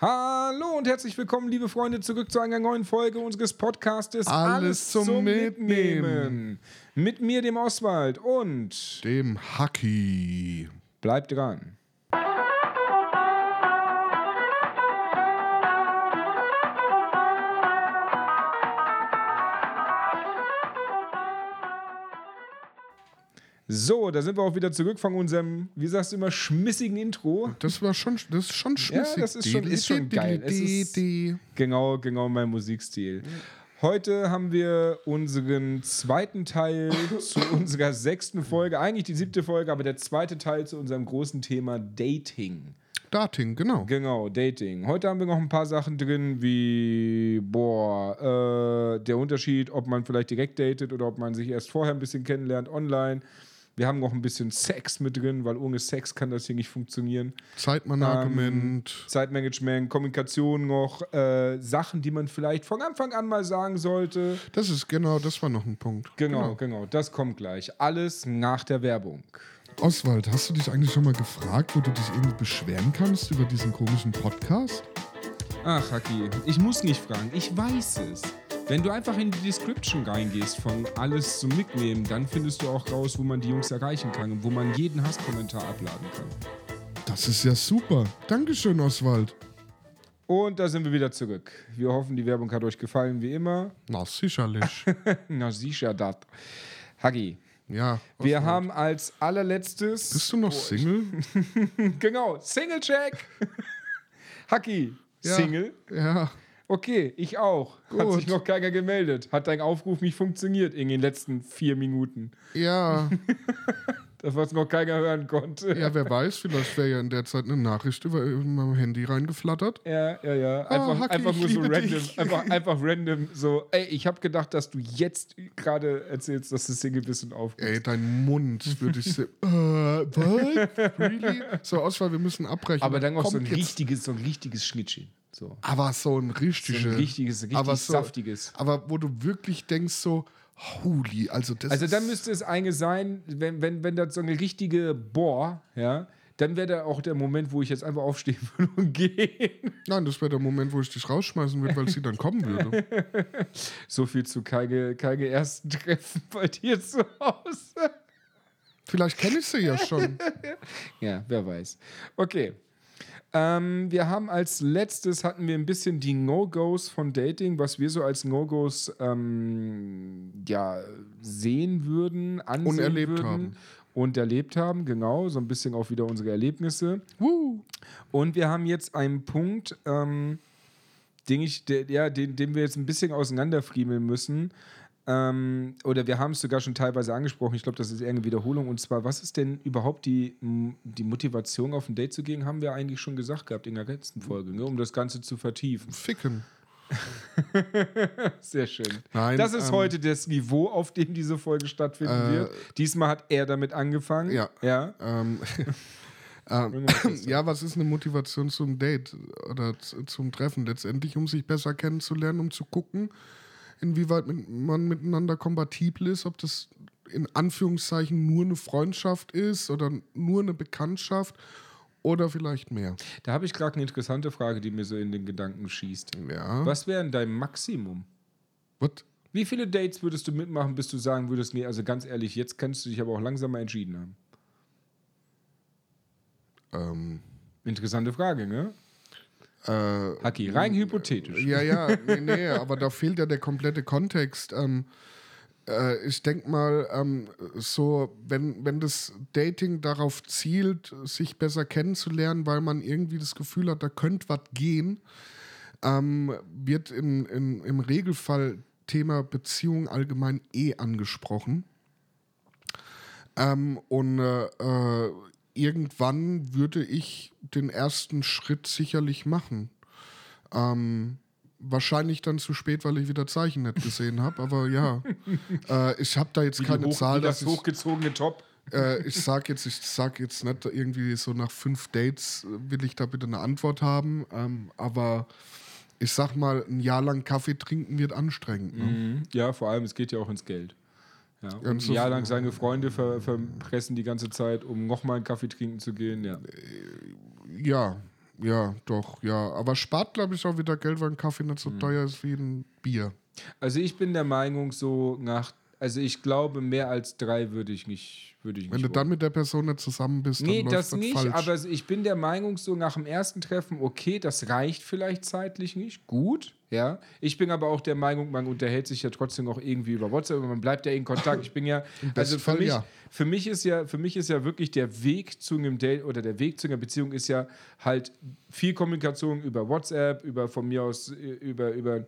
Hallo und herzlich willkommen, liebe Freunde, zurück zu einer neuen Folge unseres Podcastes Alles zum Mitnehmen. Mit mir, dem Oswald und Dem Hacky. bleibt dran. So, da sind wir auch wieder zurück von unserem, wie sagst du immer, schmissigen Intro. Das war schon, das ist schon schmissig. das ist schon- ist schon geil. Es ist- Genau, genau mein Musikstil. Heute haben wir unseren zweiten Teil zu unserer sechsten Folge, eigentlich die siebte Folge, aber der zweite Teil zu unserem großen Thema Dating. Dating, genau. Genau, Dating. Heute haben wir noch ein paar Sachen drin, wie, boah, äh, der Unterschied, ob man vielleicht direkt datet oder ob man sich erst vorher ein bisschen kennenlernt online. Wir haben noch ein bisschen Sex mit drin, weil ohne Sex kann das hier nicht funktionieren. Zeitmanagement. Zeitmanagement, Kommunikation noch, äh, Sachen, die man vielleicht von Anfang an mal sagen sollte. das ist genau, das war noch ein Punkt. Genau, genau, das kommt gleich. Alles nach der Werbung. Oswald, hast du dich eigentlich schon mal gefragt, wo du dich irgendwie beschweren kannst über diesen komischen Podcast? Ach, Haki, ich muss nicht fragen, ich weiß es. Wenn du einfach in die Description reingehst von alles zum Mitnehmen, dann findest du auch raus, wo man die Jungs erreichen kann und wo man jeden Hasskommentar abladen kann. Das ist ja super. Dankeschön, Oswald. Und da sind wir wieder zurück. Wir hoffen, die Werbung hat euch gefallen, wie immer. Na, sicherlich. Na sicher dat. Hagi, ja. wir Oswald. haben als allerletztes... Bist du noch Single? Genau, Single-Check. Haki, Ja. Single. Ja. Okay, ich auch. Hat Gut. sich noch keiner gemeldet. Hat dein Aufruf nicht funktioniert in den letzten vier Minuten. Ja. Das, was noch keiner hören konnte. Ja, wer weiß, vielleicht wäre ja in der Zeit eine Nachricht über, mein Handy reingeflattert. Ja, ja, ja. Einfach, Haki, einfach ich nur so random. Einfach, einfach random. So, ey, ich habe gedacht, dass du jetzt gerade erzählst, dass du Single bist und aufgibst. Ey, dein Mund würde ich se- äh, was? Really? So, Auswahl, wir müssen abbrechen. Aber dann auch so ein jetzt- richtiges, so ein richtiges Schnittchen. So. Aber so ein So richtiges. ein richtiges, richtig aber so, saftiges. Aber wo du wirklich denkst, so, holy, also das Also dann müsste es eine sein, wenn, wenn, wenn das so eine richtige Bohr, ja, dann wäre da auch der Moment, wo ich jetzt einfach aufstehen würde und gehen. Nein, das wäre der Moment, wo ich dich rausschmeißen würde, weil sie dann kommen würde. So viel zu keine, keine ersten Treffen bei dir zu Hause. Vielleicht kenne ich sie ja schon. Ja, wer weiß. Okay. Ähm, wir haben als letztes hatten wir ein bisschen die No-Gos von Dating, was wir so als No-Gos ähm, ja, sehen würden, ansehen Und erlebt würden haben. und erlebt haben, genau, so ein bisschen auch wieder unsere Erlebnisse. Woo. Und wir haben jetzt einen Punkt, ähm, den, ich, der, ja, den, den wir jetzt ein bisschen auseinanderfriemeln müssen. Ähm, oder wir haben es sogar schon teilweise angesprochen. Ich glaube, das ist eher eine Wiederholung. Und zwar, was ist denn überhaupt die, die Motivation, auf ein Date zu gehen? Haben wir eigentlich schon gesagt gehabt in der letzten Folge, ne? um das Ganze zu vertiefen. Ficken. Sehr schön. Nein, das ist ähm, heute das Niveau, auf dem diese Folge stattfinden Äh, wird. Diesmal hat er damit angefangen. Ja. ja. Ähm, ähm, ja, was ist eine Motivation zum Date oder zum Treffen? Letztendlich, um sich besser kennenzulernen, um zu gucken, inwieweit man miteinander kompatibel ist, ob das in Anführungszeichen nur eine Freundschaft ist oder nur eine Bekanntschaft oder vielleicht mehr. Da habe ich gerade eine interessante Frage, die mir so in den Gedanken schießt. Ja. Was wäre denn dein Maximum? What? Wie viele Dates würdest du mitmachen, bis du sagen würdest, nee, also ganz ehrlich, jetzt kannst du dich aber auch langsam mal entschieden haben? Ähm, Interessante Frage, ne? Äh, Haki, rein hypothetisch. Ja, ja, nee, nee, aber da fehlt ja der komplette Kontext. Ähm, äh, ich denke mal, ähm, so, wenn, wenn das Dating darauf zielt, sich besser kennenzulernen, weil man irgendwie das Gefühl hat, da könnte was gehen, ähm, wird in, in, im Regelfall Thema Beziehung allgemein eh angesprochen. Ähm, und äh, äh, irgendwann würde ich den ersten Schritt sicherlich machen. Ähm, wahrscheinlich dann zu spät, weil ich wieder Zeichen nicht gesehen habe. Aber ja, äh, ich habe da jetzt Wie keine hoch, Zahl, das hochgezogene Top. äh, ich sag jetzt, ich sag jetzt nicht irgendwie so nach fünf Dates will ich da bitte eine Antwort haben. Ähm, aber ich sag mal, ein Jahr lang Kaffee trinken wird anstrengend. Ne? Mhm. Ja, vor allem, es geht ja auch ins Geld. Ja, und Ganz ein Jahr lang seine Freunde ver verpressen die ganze Zeit, um nochmal einen Kaffee trinken zu gehen. Ja. Ja, Ja, doch, ja. Aber spart, glaube ich, auch wieder Geld, weil ein Kaffee nicht so teuer ist wie ein Bier. Also ich bin der Meinung, so nach, also ich glaube, mehr als drei würde ich nicht, würde ich Wenn nicht du dann mit der Person nicht zusammen bist, dann Nee, läuft das nicht, falsch. aber ich bin der Meinung, so nach dem ersten Treffen, okay, das reicht vielleicht zeitlich nicht. Gut, ja. Ich bin aber auch der Meinung, man unterhält sich ja trotzdem auch irgendwie über WhatsApp, man bleibt ja in Kontakt. Ich bin ja, also für Fall mich, ja. für mich ist ja, für mich ist ja wirklich der Weg zu einem Date oder der Weg zu einer Beziehung ist ja halt viel Kommunikation über WhatsApp, über von mir aus äh, über, über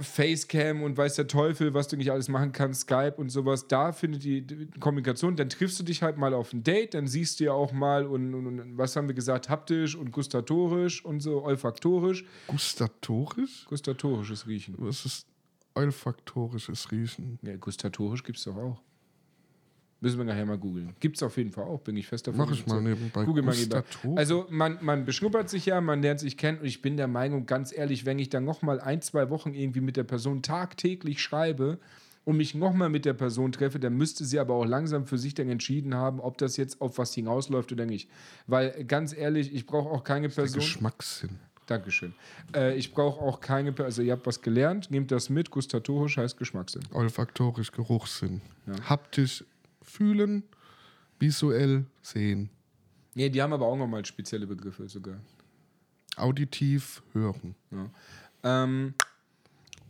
Facecam und weiß der Teufel, was du nicht alles machen kannst, Skype und sowas, da findet die, Kommunikation, dann triffst du dich halt mal auf ein Date, dann siehst du ja auch mal und, und, und was haben wir gesagt, haptisch und gustatorisch und so olfaktorisch. Gustatorisch? Gustatorisches Riechen. Was ist olfaktorisches Riechen? Ja, gustatorisch gibt es doch auch. Müssen wir nachher mal googeln. Gibt es auf jeden Fall auch, bin ich fest davon Mach ich mal nebenbei. Google mal nebenbei. Also man, man beschnuppert sich ja, man lernt sich kennen und ich bin der Meinung, ganz ehrlich, wenn ich dann nochmal ein, zwei Wochen irgendwie mit der Person tagtäglich schreibe und mich nochmal mit der Person treffe, dann müsste sie aber auch langsam für sich dann entschieden haben, ob das jetzt auf was hinausläuft oder nicht. Weil ganz ehrlich, ich brauche auch keine Der Person. Geschmackssinn. Dankeschön. Äh, ich brauche auch keine Person. Also ihr habt was gelernt, nehmt das mit. Gustatorisch heißt Geschmackssinn. Olfaktorisch, Geruchssinn. Haptisch fühlen, visuell sehen. Nee, die haben aber auch nochmal spezielle Begriffe sogar. Auditiv hören. Ja. Ähm,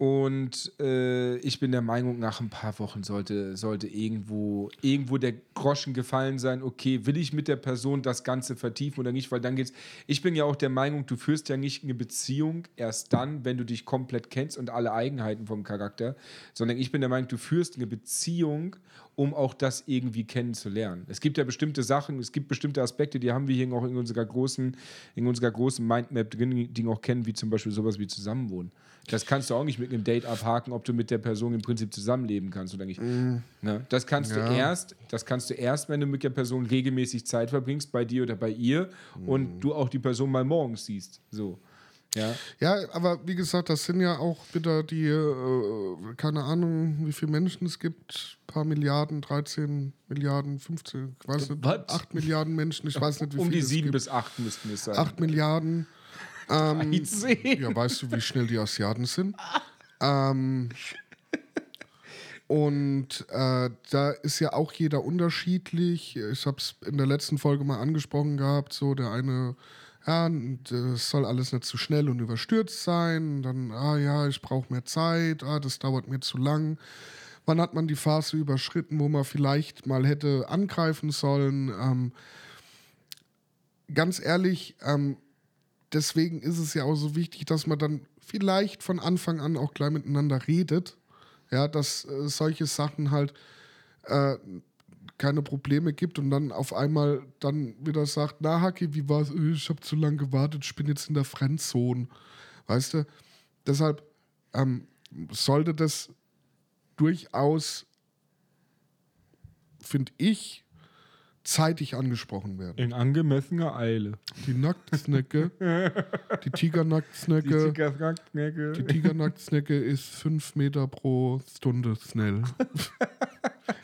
und äh, ich bin der Meinung, nach ein paar Wochen sollte, sollte irgendwo, irgendwo der Groschen gefallen sein, okay, will ich mit der Person das Ganze vertiefen oder nicht, weil dann geht's. Ich bin ja auch der Meinung, du führst ja nicht eine Beziehung erst dann, wenn du dich komplett kennst und alle Eigenheiten vom Charakter, sondern ich bin der Meinung, du führst eine Beziehung, um auch das irgendwie kennenzulernen. Es gibt ja bestimmte Sachen, es gibt bestimmte Aspekte, die haben wir hier auch in unserer großen, in unserer großen Mindmap drin, die auch kennen, wie zum Beispiel sowas wie Zusammenwohnen. Das kannst du auch nicht mit einem Date abhaken, ob du mit der Person im Prinzip zusammenleben kannst oder nicht. Ne? Das kannst Ja. du erst, das kannst du erst, wenn du mit der Person regelmäßig Zeit verbringst, bei dir oder bei ihr, und du auch die Person mal morgens siehst. So. Ja. Ja, aber wie gesagt, das sind ja auch wieder die, äh, keine Ahnung, wie viele Menschen es gibt. paar Milliarden, 13 Milliarden, 15, ich weiß nicht, Was? 8 Milliarden Menschen, ich weiß nicht, wie Um viele die es sieben gibt. bis acht müssten es sein. 8 Milliarden. Ähm, 13. ja, weißt du, wie schnell die Asiaten sind? ähm, und äh, da ist ja auch jeder unterschiedlich. Ich habe es in der letzten Folge mal angesprochen gehabt. So der eine, ja, das soll alles nicht zu schnell und überstürzt sein. Und dann, ah ja, ich brauche mehr Zeit. Ah, das dauert mir zu lang. Wann hat man die Phase überschritten, wo man vielleicht mal hätte angreifen sollen? Ähm, ganz ehrlich, ähm, deswegen ist es ja auch so wichtig, dass man dann vielleicht von Anfang an auch gleich miteinander redet. Ja, dass äh, solche Sachen halt äh, keine Probleme gibt und dann auf einmal dann wieder sagt, na Haki, wie war's? Äh, Ich habe zu lange gewartet, ich bin jetzt in der Friendzone. Weißt du? Deshalb ähm, sollte das durchaus, finde ich, zeitig angesprochen werden. In angemessener Eile. Die Nacktsnecke, die Tigernacktsnecke, Tigernacktsnecke. die Tigernacktsnecke ist fünf Meter pro Stunde schnell.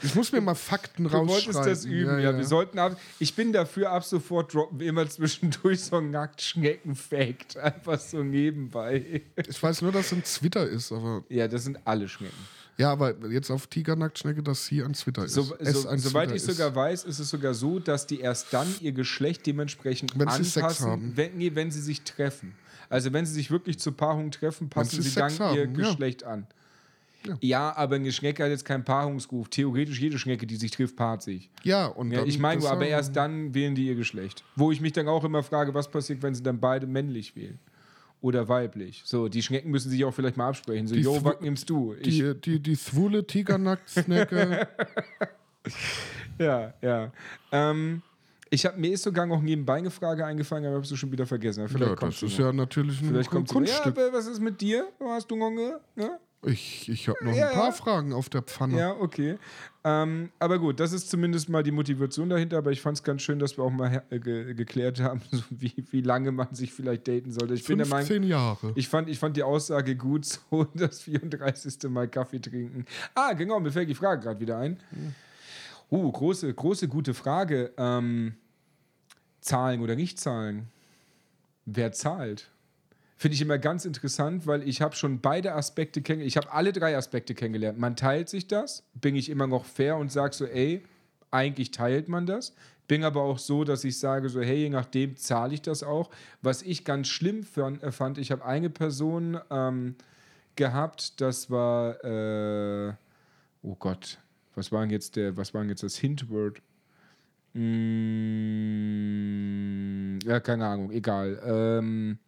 Ich muss mir mal Fakten Du rausschreiben. wolltest das üben, ja. Wir sollten ab, ich bin dafür, ab sofort droppen wir immer zwischendurch so ein Nacktschnecken-Fact. Einfach so nebenbei. Ich weiß nur, dass es ein Zwitter ist, aber Ja, das sind alle Schnecken. Ja, aber jetzt auf Tigernacktsnecke, dass sie ein Zwitter ist. So, so, ein soweit Zwitter ich ist. sogar weiß, ist es sogar so, dass die erst dann ihr Geschlecht dementsprechend Wenn sie Sex anpassen, haben. Wenn, nee, wenn sie sich treffen. Also wenn sie sich wirklich zur Paarung treffen, passen sie sie dann Sex ihr haben, ja. Geschlecht an. Ja. Ja. aber eine Schnecke hat jetzt keinen Paarungsruf. Theoretisch jede Schnecke, die sich trifft, paart sich. Ja, und Ja, ich meine, aber erst dann wählen die ihr Geschlecht. Wo ich mich dann auch immer frage, was passiert, wenn sie dann beide männlich wählen. Oder weiblich. So, die Schnecken müssen sich auch vielleicht mal absprechen. So, Die yo, was nimmst du? Ich, Die, die, die schwule Tigernacktsnecke. ja, ja. Ähm, ich hab, mir ist sogar noch nebenbei eine Frage eingefallen, aber habe du schon wieder vergessen. Vielleicht ja, das sie ist noch. ja natürlich ein Vielleicht sie noch. Ja, Kunststück. was ist mit dir? Hast du noch eine? Ich, ich habe noch Ja, ein paar ja. Fragen auf der Pfanne. Ja, okay. Ähm, aber gut, das ist zumindest mal die Motivation dahinter. Aber ich fand es ganz schön, dass wir auch mal äh, ge geklärt haben, so wie, wie lange man sich vielleicht daten sollte. Ich bin der Meinung, 15 Jahre. ich fand, ich fand die Aussage gut, so das 34. Mal Kaffee trinken. Ah, genau, mir fällt die Frage gerade wieder ein. Uh, große, große, gute Frage. Ähm, zahlen oder nicht zahlen? wer zahlt. Finde ich immer ganz interessant, weil ich habe schon beide Aspekte kennengelernt. Ich habe alle drei Aspekte kennengelernt. Man teilt sich das, bin ich immer noch fair und sage so, ey, eigentlich teilt man das. Bin aber auch so, dass ich sage so, hey, je nachdem zahle ich das auch. Was ich ganz schlimm äh, fand, ich habe eine Person ähm, gehabt, das war, äh, oh Gott, was war denn jetzt der, was war jetzt das Hintword? Mm, ja, keine Ahnung, egal. Ähm,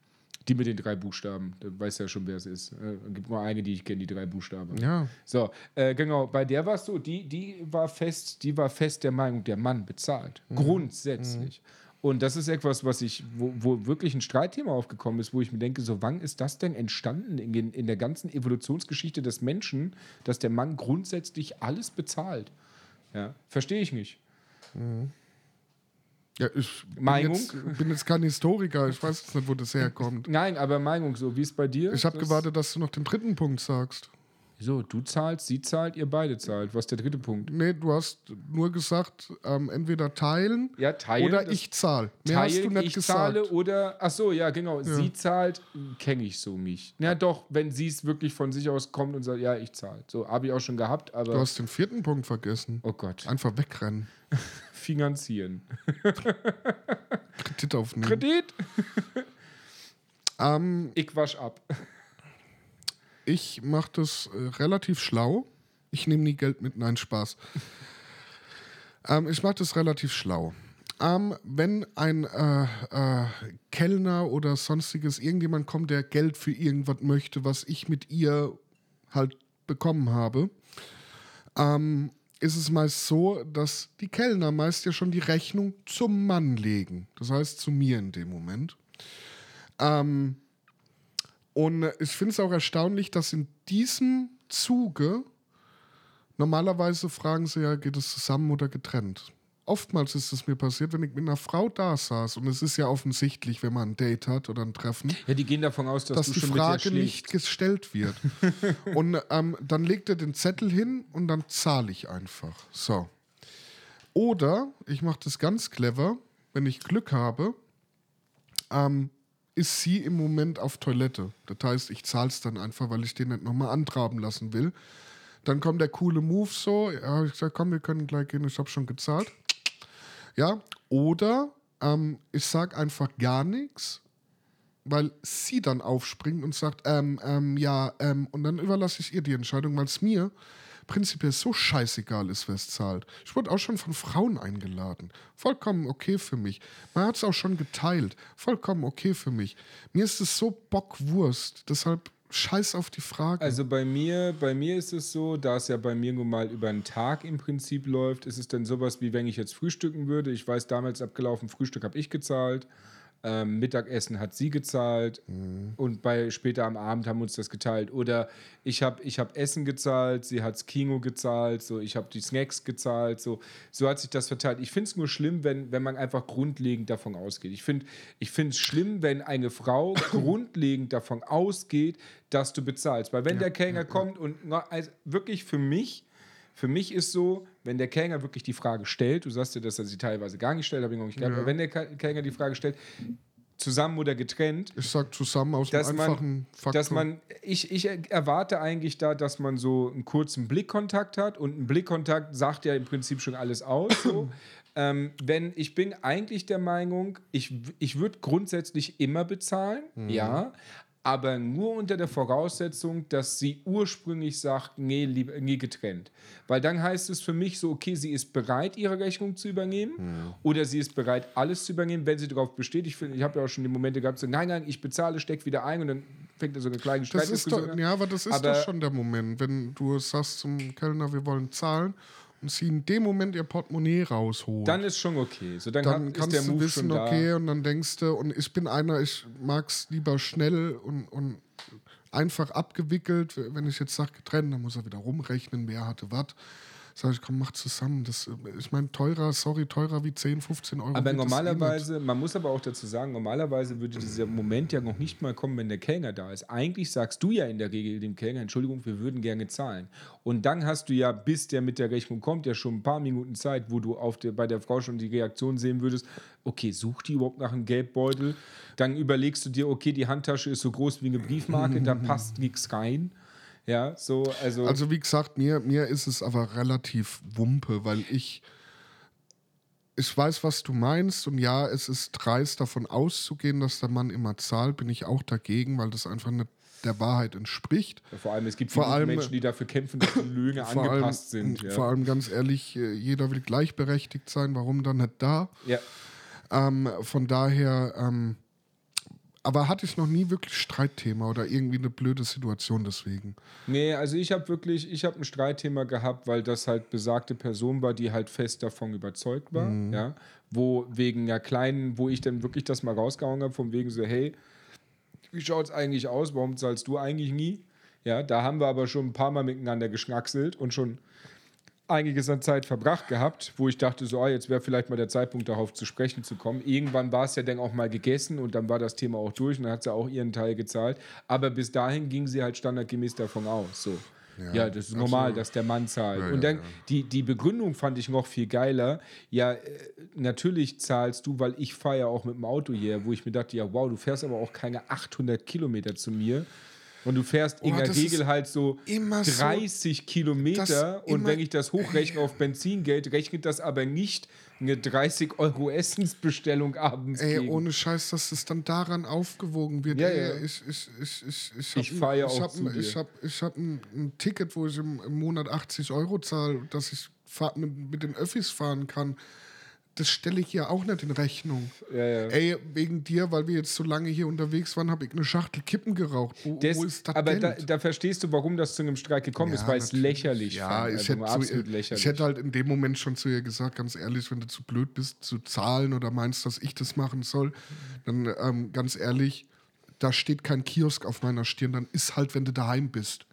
die mit den drei Buchstaben. Du weißt ja schon, wer es ist. Äh, gibt nur eine, die ich kenne, die drei Buchstaben. Ja. So, äh, genau, bei der war es so, die, die war fest, die war fest der Meinung, der Mann bezahlt. Mhm. Grundsätzlich. Mhm. Und das ist etwas, was ich, wo, wo, wirklich ein Streitthema aufgekommen ist, wo ich mir denke, so wann ist das denn entstanden in, in der ganzen Evolutionsgeschichte des Menschen, dass der Mann grundsätzlich alles bezahlt? Ja, verstehe ich nicht. Mhm. Ja, ich Meinung? Bin jetzt, bin jetzt kein Historiker, ich weiß jetzt nicht, wo das herkommt. Nein, aber Meinung so, wie es bei dir? Ich habe gewartet, dass du noch den dritten Punkt sagst. Wieso? Du zahlst, sie zahlt, ihr beide zahlt. Was ist der dritte Punkt? Nee, du hast nur gesagt, ähm, entweder teilen, ja, teilen oder ich zahle. Mehr teilen, hast du nicht ich gesagt. zahle oder, ach so, ja, genau, ja. sie zahlt, kenne ich so mich. Ja, doch, wenn sie es wirklich von sich aus kommt und sagt, ja, ich zahle. So, habe ich auch schon gehabt, aber. Du hast den vierten Punkt vergessen. Oh Gott. Einfach wegrennen. Finanzieren. Kredit aufnehmen. Kredit? ähm, ich wasch ab. Ich mache das äh, relativ schlau. Ich nehme nie Geld mit, nein, Spaß. ähm, ich mache das relativ schlau. Ähm, wenn ein äh, äh, Kellner oder sonstiges irgendjemand kommt, der Geld für irgendwas möchte, was ich mit ihr halt bekommen habe, ähm, ist es meist so, dass die Kellner meist ja schon die Rechnung zum Mann legen. Das heißt zu mir in dem Moment. Ähm, und ich finde es auch erstaunlich, dass in diesem Zuge normalerweise fragen sie ja, geht es zusammen oder getrennt? Oftmals ist es mir passiert, wenn ich mit einer Frau da saß und es ist ja offensichtlich, wenn man ein Date hat oder ein Treffen. Ja, die gehen davon aus, dass, dass die Frage nicht gestellt wird. und ähm, dann legt er den Zettel hin und dann zahle ich einfach. So. Oder ich mache das ganz clever, wenn ich Glück habe, ähm, ist sie im Moment auf Toilette. Das heißt, ich zahle es dann einfach, weil ich den nicht nochmal antraben lassen will. Dann kommt der coole Move so, ja, ich sage, komm, wir können gleich gehen, ich habe schon gezahlt. Ja, oder ähm, ich sage einfach gar nichts, weil sie dann aufspringt und sagt, ähm, ähm, ja, ähm, und dann überlasse ich ihr die Entscheidung, weil es mir prinzipiell so scheißegal ist, wer es zahlt. Ich wurde auch schon von Frauen eingeladen. Vollkommen okay für mich. Man hat es auch schon geteilt. Vollkommen okay für mich. Mir ist es so Bockwurst. Deshalb scheiß auf die Frage. Also bei mir, bei mir ist es so, da es ja bei mir nun mal über einen Tag im Prinzip läuft, ist es dann sowas wie wenn ich jetzt frühstücken würde. Ich weiß, damals abgelaufen, Frühstück habe ich gezahlt. Ähm, Mittagessen hat sie gezahlt mhm. und bei später am Abend haben wir uns das geteilt. Oder ich habe ich hab Essen gezahlt, sie hat das Kino gezahlt, so ich habe die Snacks gezahlt, so, so hat sich das verteilt. Ich finde es nur schlimm, wenn, wenn man einfach grundlegend davon ausgeht. Ich finde es find schlimm, wenn eine Frau grundlegend davon ausgeht, dass du bezahlst. Weil wenn ja, der Kellner ja, kommt und also wirklich für mich für mich ist so, wenn der Kellner wirklich die Frage stellt, du sagst ja, dass er sie teilweise gar nicht stellt, habe ich noch nicht gehabt, ja. aber wenn der Kellner die Frage stellt, zusammen oder getrennt. Ich sag zusammen aus dass einem einfachen man, Faktor. Dass man, ich, ich erwarte eigentlich da, dass man so einen kurzen Blickkontakt hat und ein Blickkontakt sagt ja im Prinzip schon alles aus. So. ähm, wenn ich bin eigentlich der Meinung, ich, ich würde grundsätzlich immer bezahlen, mhm. ja, aber nur unter der Voraussetzung, dass sie ursprünglich sagt, nee, lieber, nie getrennt. Weil dann heißt es für mich so, okay, sie ist bereit, ihre Rechnung zu übernehmen mhm. oder sie ist bereit, alles zu übernehmen, wenn sie darauf besteht. Ich, ich habe ja auch schon die Momente gehabt, so, nein, neine, ich bezahle, steck wieder ein und dann fängt da so eine kleine Streitdiskussion an. Ja, aber das ist aber doch schon der Moment, wenn du sagst zum Kellner, wir wollen zahlen sie in dem Moment ihr Portemonnaie rausholt. Dann ist schon okay. So, dann, dann hat, kannst du Move wissen, okay, und dann denkst du, und ich bin einer, ich mag es lieber schnell und, und einfach abgewickelt. Wenn ich jetzt sage getrennt, dann muss er wieder rumrechnen, wer hatte was. Sag ich, komm, mach zusammen. Das, ich meine, teurer, sorry, teurer wie 10, 15 Euro. Aber eh normalerweise, man muss aber auch dazu sagen, normalerweise würde dieser Moment ja noch nicht mal kommen, wenn der Kellner da ist. Eigentlich sagst du ja in der Regel dem Kellner, Entschuldigung, wir würden gerne zahlen. Und dann hast du ja, bis der mit der Rechnung kommt, ja schon ein paar Minuten Zeit, wo du auf der, bei der Frau schon die Reaktion sehen würdest, okay, sucht die überhaupt nach einem Geldbeutel? Dann überlegst du dir, okay, die Handtasche ist so groß wie eine Briefmarke, da passt nichts rein. Ja, so, also. Also wie gesagt, mir, mir ist es aber relativ Wumpe, weil ich ich weiß, was du meinst und ja, es ist dreist davon auszugehen, dass der Mann immer zahlt, bin ich auch dagegen, weil das einfach nicht der Wahrheit entspricht. vor allem, es gibt vor viele allem- Menschen, die dafür kämpfen, dass die Löhne allem, angepasst sind. Ja. vor allem ganz ehrlich, äh, jeder will gleichberechtigt sein, warum dann nicht da? ja. Ähm, von daher, ähm, aber hatte ich noch nie wirklich Streitthema oder irgendwie eine blöde Situation deswegen. Nee, also ich habe wirklich, ich habe ein Streitthema gehabt, weil das halt besagte Person war, die halt fest davon überzeugt war, Mhm. ja, wo wegen der kleinen, wo ich dann wirklich das mal rausgehauen habe, von wegen so, hey, wie schaut's eigentlich aus, warum zahlst du eigentlich nie? Ja, da haben wir aber schon ein paar Mal miteinander geschnackselt und schon einiges an Zeit verbracht gehabt, wo ich dachte, so, ah, jetzt wäre vielleicht mal der Zeitpunkt, darauf zu sprechen zu kommen. Irgendwann war es ja dann auch mal gegessen und dann war das Thema auch durch und dann hat sie auch ihren Teil gezahlt. Aber bis dahin ging sie halt standardgemäß davon aus. So. Ja, das ist normal, dass der Mann zahlt. Ja, und ja, dann die, die Begründung fand ich noch viel geiler. Ja, äh, natürlich zahlst du, weil ich fahre ja auch mit dem Auto hier, wo ich mir dachte, ja, wow, du fährst aber auch keine 800 Kilometer zu mir. Und du fährst in Oh, der das Regel halt so immer so- 30 Kilometer. und immer- wenn ich das hochrechne auf Benzingeld, rechnet das aber nicht eine 30 Euro Essensbestellung abends. Ey, gegen. ohne Scheiß, dass es dann daran aufgewogen wird. Ja, Ey, ja. Ich, ich, ich, ich, ich, Ich ich auch hab zu ein- Ich dir. habe ich hab ein, ein Ticket, wo ich im, im Monat 80 Euro zahle, dass ich mit, mit den Öffis fahren kann. Das stelle ich ja auch nicht in Rechnung. Ja, ja. Ey, wegen dir, weil wir jetzt so lange hier unterwegs waren, habe ich eine Schachtel Kippen geraucht. Wo, Das, wo ist das aber da, da verstehst du, warum das zu einem Streik gekommen ist, Ja, weil es lächerlich Ja, fand. ich, Also hätte absolut zu, lächerlich. ich hätte halt in dem Moment schon zu ihr gesagt, ganz ehrlich, wenn du zu blöd bist zu zahlen oder meinst, dass ich das machen soll, dann ähm, ganz ehrlich, da steht kein Kiosk auf meiner Stirn, dann ist halt, wenn du daheim bist.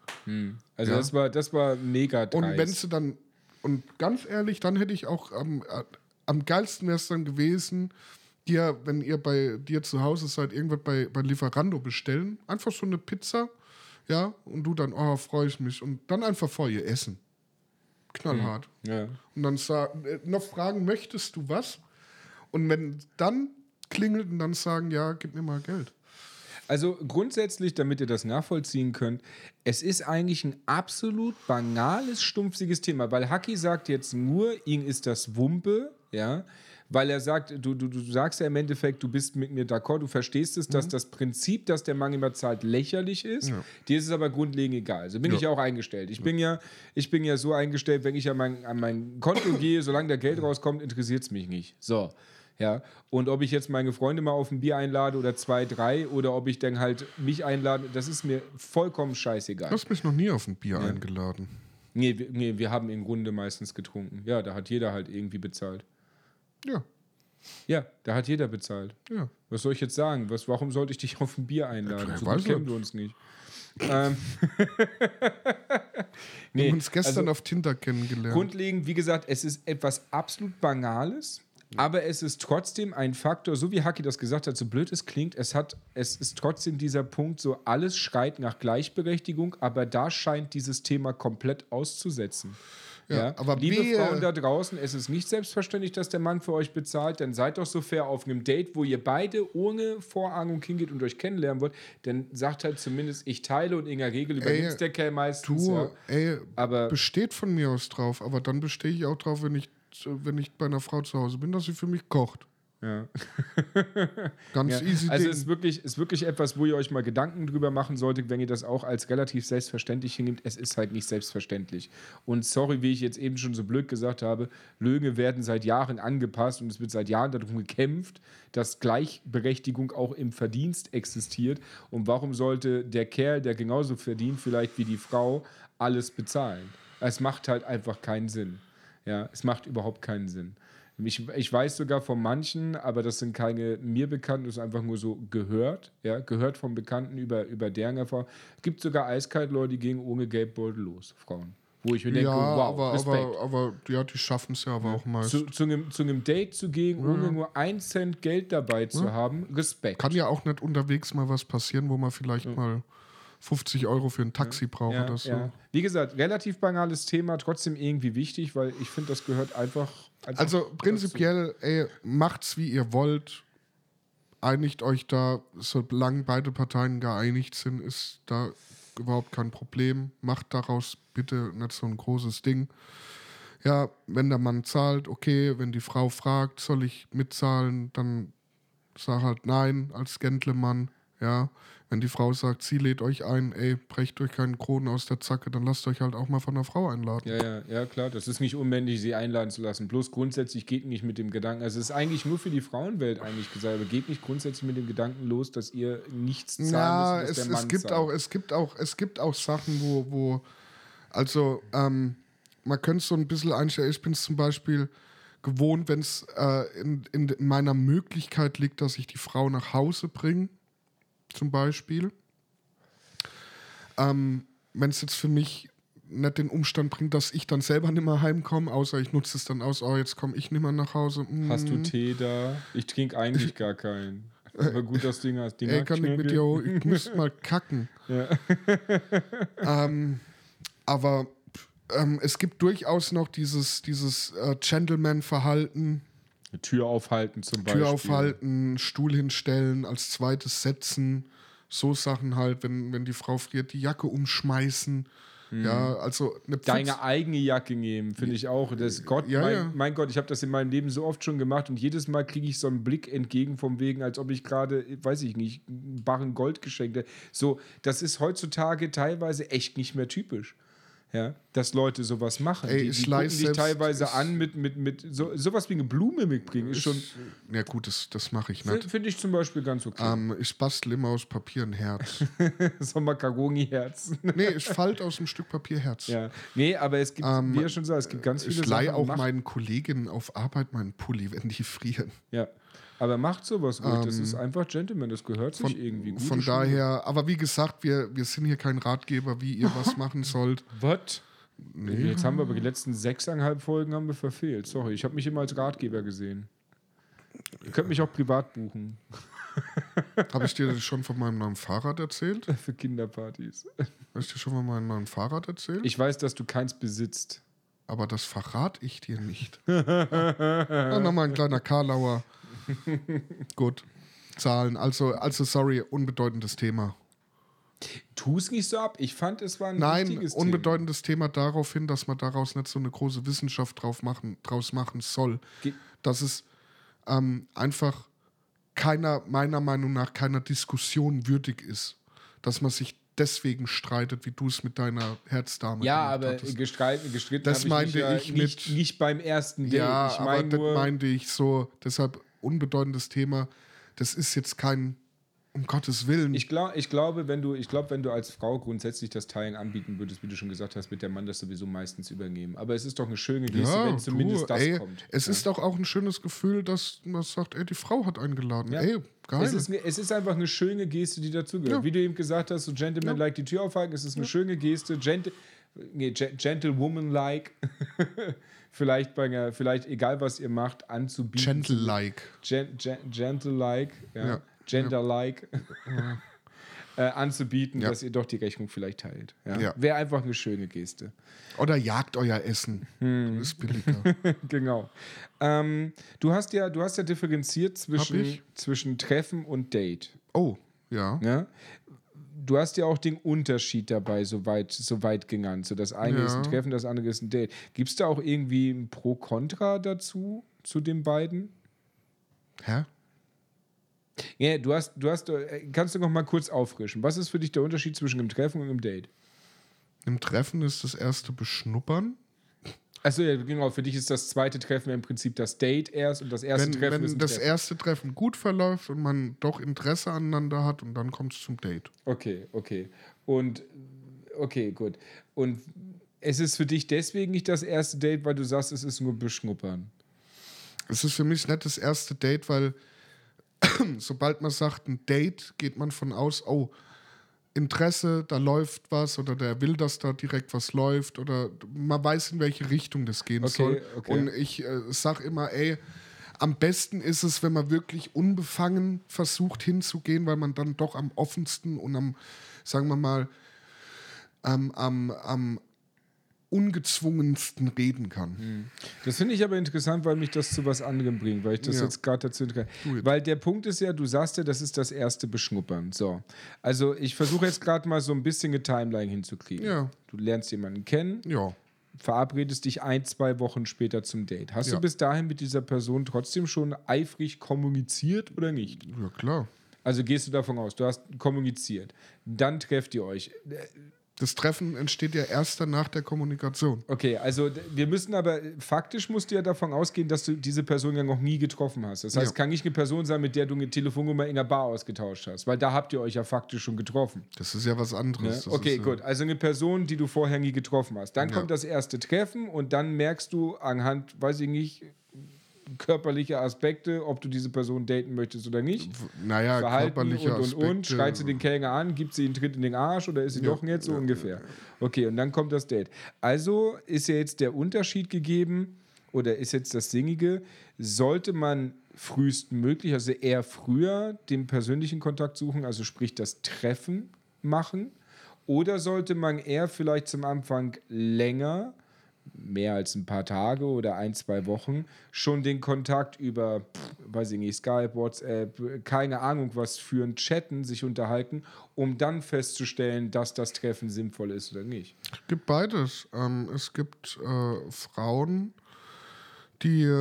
also ja. das war das war mega dreist. Und wenn du dann, und ganz ehrlich, dann hätte ich auch am, äh, am geilsten wäre es dann gewesen, dir, wenn ihr bei dir zu Hause seid, irgendwas bei, bei Lieferando bestellen, einfach so eine Pizza, ja, und du dann, oh, freue ich mich, und dann einfach vor ihr essen. Knallhart. ja. Und dann sagen, äh, noch fragen, möchtest du was? Und wenn dann klingelt und dann sagen, ja, gib mir mal Geld. Also grundsätzlich, damit ihr das nachvollziehen könnt, es ist eigentlich ein absolut banales, stumpfsiges Thema, weil Haki sagt jetzt nur, ihm ist das Wumpe, ja, weil er sagt, du, du, du sagst ja im Endeffekt, du bist mit mir d'accord, du verstehst es, dass das Prinzip, dass der Mann immer zahlt, lächerlich ist. Dir ist es aber grundlegend egal. Also bin ich auch eingestellt. Ich bin ja, ich bin ja so eingestellt, wenn ich an mein, an mein Konto gehe, solange da Geld rauskommt, interessiert es mich nicht. So. Ja, und ob ich jetzt meine Freunde mal auf ein Bier einlade oder zwei, drei oder ob ich dann halt mich einlade, das ist mir vollkommen scheißegal. Du hast mich noch nie auf ein Bier eingeladen. Nee, nee, wir haben im Grunde meistens getrunken. Ja, da hat jeder halt irgendwie bezahlt. Ja, Ja, da hat jeder bezahlt. ja. Was soll ich jetzt sagen? Was, warum sollte ich dich auf ein Bier einladen? klar, so gut kennen wir uns nicht. ähm, Wir nee, haben uns gestern also auf Tinder kennengelernt. grundlegend, wie gesagt, es ist etwas absolut Banales, aber es ist trotzdem ein Faktor, so wie Haki das gesagt hat, so blöd es klingt, es, hat, es ist trotzdem dieser Punkt, so alles schreit nach Gleichberechtigung, aber da scheint dieses Thema komplett auszusetzen. Ja, aber Liebe Bier- Frauen da draußen, es ist nicht selbstverständlich, dass der Mann für euch bezahlt. Dann seid doch so fair auf einem Date, wo ihr beide ohne Vorahnung hingeht und euch kennenlernen wollt. Dann sagt halt zumindest, ich teile und in der Regel übernimmt der Kerl meistens. Du, ja. ey, Aber- besteht von mir aus drauf, aber dann bestehe ich auch drauf, wenn ich, wenn ich bei einer Frau zu Hause bin, dass sie für mich kocht. Ja. Ganz Ja, easy also es ist wirklich, ist wirklich etwas, wo ihr euch mal Gedanken drüber machen solltet, wenn ihr das auch als relativ selbstverständlich hinnimmt. Es ist halt nicht selbstverständlich. Und sorry, wie ich jetzt eben schon so blöd gesagt habe, Löhne werden seit Jahren angepasst und es wird seit Jahren darum gekämpft, dass Gleichberechtigung auch im Verdienst existiert. Und warum sollte der Kerl, der genauso verdient, vielleicht wie die Frau, alles bezahlen? Es macht halt einfach keinen Sinn. Ja, es macht überhaupt keinen Sinn. Ich, ich weiß sogar von manchen, aber das sind keine mir bekannten, das ist einfach nur so gehört, ja, gehört von Bekannten über, über deren Erfahrung. Es gibt sogar eiskalt Leute, die gehen ohne Geldbeutel los, Frauen. Wo ich mir denke, ja, wow, aber, Respekt. aber, aber ja, die schaffen es ja aber auch meist. zu, zu, einem, zu einem Date zu gehen, ohne nur ein Cent Geld dabei zu haben, Respekt. Kann ja auch nicht unterwegs mal was passieren, wo man vielleicht mal 50 Euro für ein Taxi braucht ja, oder so. ja. Wie gesagt, relativ banales Thema, trotzdem irgendwie wichtig, weil ich finde, das gehört einfach. Einfach Also prinzipiell, ey, macht's wie ihr wollt. Einigt euch da, solange beide Parteien geeinigt sind, ist da überhaupt kein Problem. Macht daraus bitte nicht so ein großes Ding. Ja, wenn der Mann zahlt, okay. Wenn die Frau fragt, soll ich mitzahlen, dann sag halt nein als Gentleman. Ja, wenn die Frau sagt, sie lädt euch ein, ey, brecht euch keinen Kronen aus der Zacke, dann lasst euch halt auch mal von der Frau einladen. Ja, ja, ja, klar. Das ist nicht unmännlich, sie einladen zu lassen. Bloß grundsätzlich geht nicht mit dem Gedanken. Also es ist eigentlich nur für die Frauenwelt eigentlich gesagt, aber geht nicht grundsätzlich mit dem Gedanken los, dass ihr nichts zahlen Ja, müsst, dass es, der Mann es, gibt zahlt. auch, es, gibt auch, es gibt auch Sachen, wo, wo also ähm, man könnte es so ein bisschen einstellen. Ich bin es zum Beispiel gewohnt, wenn es äh, in, in meiner Möglichkeit liegt, dass ich die Frau nach Hause bringe, zum Beispiel. Ähm, wenn es jetzt für mich nicht den Umstand bringt, dass ich dann selber nicht mehr heimkomme, außer ich nutze es dann aus, oh, jetzt komme ich nicht mehr nach Hause. Mm, Hast du Tee da? Ich trinke eigentlich gar keinen. Aber gut, das Ding hast. Ding Ey, hat kann ich mit dir, ich muss mal kacken. Ja. ähm, aber ähm, es gibt durchaus noch dieses, dieses äh, Gentleman-Verhalten, Eine Tür aufhalten zum Beispiel. Tür aufhalten, Stuhl hinstellen, als zweites setzen, so Sachen halt, wenn, wenn die Frau friert, die Jacke umschmeißen. Ja, also Deine eigene Jacke nehmen, finde ich auch. Das Gott, Ja, mein, ja. mein Gott, ich habe das in meinem Leben so oft schon gemacht und jedes Mal kriege ich so einen Blick entgegen vom Wegen, als ob ich gerade, weiß ich nicht, einen Barren Gold geschenkt hätte. So, das ist heutzutage teilweise echt nicht mehr typisch. Ja, dass Leute sowas machen. Ey, die ich die gucken dich teilweise an mit, mit, mit so, sowas wie eine Blume mitbringen. Ist schon, Ja, gut, das, das mache ich finde nicht. find ich zum Beispiel ganz okay. Ähm, ich bastel immer aus Papier ein Herz. so ein Macaroni-Herz. nee, ich falte aus einem Stück Papier Herz. ja. Nee, aber es gibt, Ähm, wie er schon sagt, es gibt ganz viele Ich leihe auch macht- meinen Kolleginnen auf Arbeit meinen Pulli, wenn die frieren. Ja. Aber macht sowas ruhig. das ist einfach Gentleman, das gehört sich Von, irgendwie. Gute von daher, aber wie gesagt, wir, wir sind hier kein Ratgeber, wie ihr was machen sollt. Was? Jetzt haben wir aber die letzten sechseinhalb Folgen haben wir verfehlt. Sorry, ich habe mich immer als Ratgeber gesehen. Ihr könnt mich auch privat buchen Habe ich dir das schon von meinem neuen Fahrrad erzählt? für Kinderpartys. Habe ich dir schon von meinem neuen Fahrrad erzählt? Ich weiß, dass du keins besitzt. aber das verrate ich dir nicht. ah, Nochmal ein kleiner Karlauer. Gut. Zahlen. Also, also, sorry, unbedeutendes Thema. Tu es nicht so ab. Ich fand, es war ein Nein, unbedeutendes Thema darauf hin, dass man daraus nicht so eine große Wissenschaft drauf machen, draus machen soll. Ge- dass es ähm, einfach keiner, meiner Meinung nach, keiner Diskussion würdig ist. Dass man sich deswegen streitet, wie du es mit deiner Herzdame Thema. Ja, aber gestritten, gestritten Das ich meinte ja ich nicht, mit- nicht beim ersten Date. Ja, ich aber meine das nur, meinte ich so, deshalb unbedeutendes Thema. Das ist jetzt kein, um Gottes Willen. Ich, glaub, ich glaube, wenn du, ich glaube, wenn du als Frau grundsätzlich das Teilen anbieten würdest, wie du schon gesagt hast, wird der Mann das sowieso meistens übernehmen. Aber es ist doch eine schöne Geste, ja, wenn zumindest du, das ey, kommt. Es ja. ist doch auch ein schönes Gefühl, dass man sagt, ey, die Frau hat eingeladen. Ja. Ey, geil. Es ist, es ist einfach eine schöne Geste, die dazugehört. Wie du eben gesagt hast, so Gentleman-like die Tür aufhalten, es ist eine schöne Geste. Gent nee, Gen- Gentlewoman-like. vielleicht, bei einer, vielleicht, egal was ihr macht, anzubieten. Gentle-like. Gen, gen, gentle-like. Ja. Ja. Gender-like. äh, anzubieten, Ja. dass ihr doch die Rechnung vielleicht teilt. Ja? Ja. Wäre einfach eine schöne Geste. Oder jagt euer Essen. Hm. Das ist billiger. genau. Ähm, du, hast ja, du hast ja differenziert zwischen, zwischen Treffen und Date. Oh, ja. Ne? Du hast ja auch den Unterschied dabei soweit so weit genannt. So das eine Ja. ist ein Treffen, das andere ist ein Date. Gibt es da auch irgendwie ein Pro-Contra dazu, zu den beiden? Hä? Ja, du hast, du hast, äh, kannst du noch mal kurz auffrischen. Was ist für dich der Unterschied zwischen einem Treffen und einem Date? Im Treffen ist das erste Beschnuppern. Achso, ja, genau. Für dich ist das zweite Treffen im Prinzip das Date erst und das erste Wenn, Treffen ist wenn ein das Treffen. erste Treffen gut verläuft und man doch Interesse aneinander hat und dann kommt es zum Date. Okay, okay. Und okay, gut. Und es ist für dich deswegen nicht das erste Date, weil du sagst, es ist nur Beschnuppern. Es ist für mich nicht das erste Date, weil sobald man sagt, ein Date, geht man von aus, oh, Interesse, da läuft was oder der will, dass da direkt was läuft oder man weiß, in welche Richtung das gehen Okay, soll. okay. Und ich äh, sag immer, ey, am besten ist es, wenn man wirklich unbefangen versucht hinzugehen, weil man dann doch am offensten und am, sagen wir mal, am, am, am ungezwungensten reden kann. Das finde ich aber interessant, weil mich das zu was anderem bringt, weil ich das Ja. jetzt gerade dazu it. Weil der Punkt ist ja, du sagst ja, das ist das erste Beschnuppern. So. Also ich versuche jetzt gerade mal so ein bisschen eine Timeline hinzukriegen. Ja. Du lernst jemanden kennen, Ja. verabredest dich ein, zwei Wochen später zum Date. Hast du bis dahin mit dieser Person trotzdem schon eifrig kommuniziert oder nicht? Ja, klar. Also gehst du davon aus, du hast kommuniziert. Dann trefft ihr euch. Das Treffen entsteht ja erst dann nach der Kommunikation. Okay, also wir müssen aber, faktisch musst du ja davon ausgehen, dass du diese Person ja noch nie getroffen hast. Das heißt, Ja. es kann nicht eine Person sein, mit der du eine Telefonnummer in der Bar ausgetauscht hast, weil da habt ihr euch ja faktisch schon getroffen. Das ist ja was Ne? anderes. Das Okay, ist, ja- gut. Also eine Person, die du vorher nie getroffen hast. Dann Ja. kommt das erste Treffen und dann merkst du anhand, weiß ich nicht, körperlicher Aspekte, ob du diese Person daten möchtest oder nicht. Naja, Verhalten und, körperliche und, Aspekte. und. Schreit sie den Kellner an, gibt sie einen Tritt in den Arsch oder ist sie Ja, doch jetzt so ja, ungefähr? Okay, und dann kommt das Date. Also ist ja jetzt der Unterschied gegeben oder ist jetzt das Sinnige, sollte man frühestmöglich, also eher früher, den persönlichen Kontakt suchen, also sprich das Treffen machen, oder sollte man eher vielleicht zum Anfang länger mehr als ein paar Tage oder ein, zwei Wochen schon den Kontakt über, weiß ich nicht, Skype, WhatsApp, keine Ahnung was führen, chatten, sich unterhalten, um dann festzustellen, dass das Treffen sinnvoll ist oder nicht. Es gibt beides. Ähm, es gibt äh, Frauen, die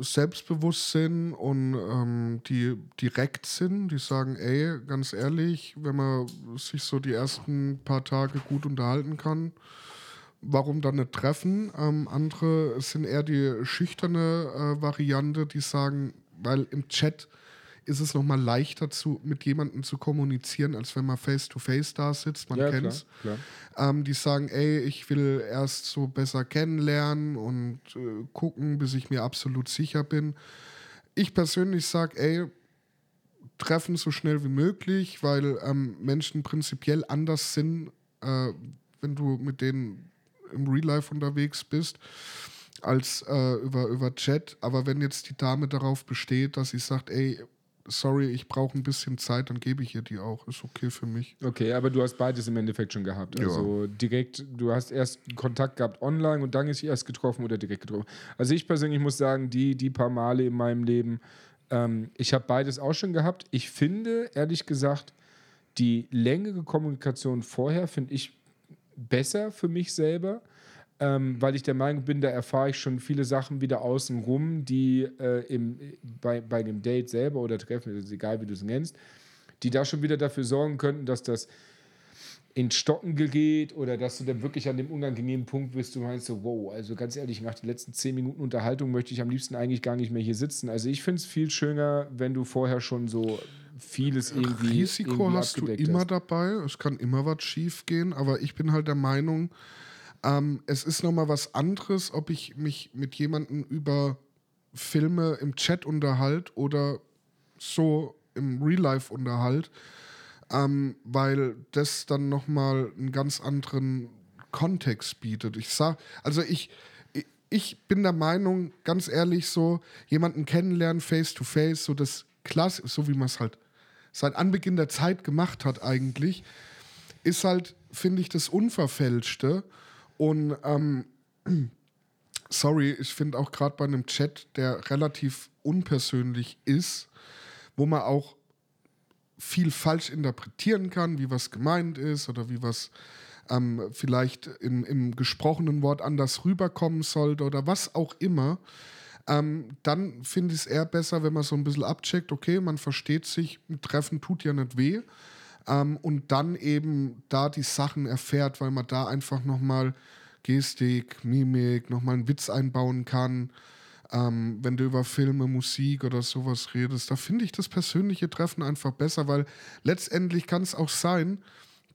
selbstbewusst sind und ähm, die direkt sind, die sagen, ey, ganz ehrlich, wenn man sich so die ersten paar Tage gut unterhalten kann, warum dann nicht treffen? Ähm, andere sind eher die schüchterne äh, Variante, die sagen, weil im Chat ist es nochmal leichter, zu, mit jemandem zu kommunizieren, als wenn man face-to-face da sitzt. Man kennt's klar. ähm, die sagen, ey, ich will erst so besser kennenlernen und äh, gucken, bis ich mir absolut sicher bin. Ich persönlich sage, ey, treffen so schnell wie möglich, weil ähm, Menschen prinzipiell anders sind, äh, wenn du mit denen im Real Life unterwegs bist, als äh, über, über Chat. Aber wenn jetzt die Dame darauf besteht, dass sie sagt, ey, sorry, ich brauche ein bisschen Zeit, dann gebe ich ihr die auch. Ist okay für mich. Okay, aber du hast beides im Endeffekt schon gehabt. Ja. Also direkt, du hast erst Kontakt gehabt online und dann ist sie erst getroffen oder direkt getroffen. Also ich persönlich muss sagen, die, die paar Male in meinem Leben, ähm, ich habe beides auch schon gehabt. Ich finde, ehrlich gesagt, die längere Kommunikation vorher finde ich besser für mich selber, ähm, weil ich der Meinung bin, da erfahre ich schon viele Sachen wieder außen rum, die äh, im, bei, bei dem Date selber oder Treffen, ist egal wie du es nennst, die da schon wieder dafür sorgen könnten, dass das in Stocken gerät oder dass du dann wirklich an dem unangenehmen Punkt bist, du meinst so, wow, also ganz ehrlich, nach den letzten zehn Minuten Unterhaltung möchte ich am liebsten eigentlich gar nicht mehr hier sitzen. Also ich finde es viel schöner, wenn du vorher schon so vieles irgendwie Risiko irgendwie hast du immer hast. dabei. Es kann immer was schief gehen, aber ich bin halt der Meinung, ähm, es ist nochmal was anderes, ob ich mich mit jemandem über Filme im Chat unterhalte oder so im Real Life unterhalte, ähm, weil das dann nochmal einen ganz anderen Kontext bietet. Ich sag, also ich, ich- ich bin der Meinung, ganz ehrlich, so jemanden kennenlernen, face to face, so das Klasse, so wie man es halt seit Anbeginn der Zeit gemacht hat, eigentlich, ist halt, finde ich, das Unverfälschte. Und ähm, sorry, ich finde auch gerade bei einem Chat, der relativ unpersönlich ist, wo man auch viel falsch interpretieren kann, wie was gemeint ist oder wie was ähm, vielleicht in, im gesprochenen Wort anders rüberkommen sollte oder was auch immer, ähm, dann finde ich es eher besser, wenn man so ein bisschen abcheckt, okay, man versteht sich, ein Treffen tut ja nicht weh. Ähm, und dann eben da die Sachen erfährt, weil man da einfach nochmal Gestik, Mimik, nochmal einen Witz einbauen kann. Ähm, wenn du über Filme, Musik oder sowas redest, da finde ich das persönliche Treffen einfach besser, weil letztendlich kann es auch sein,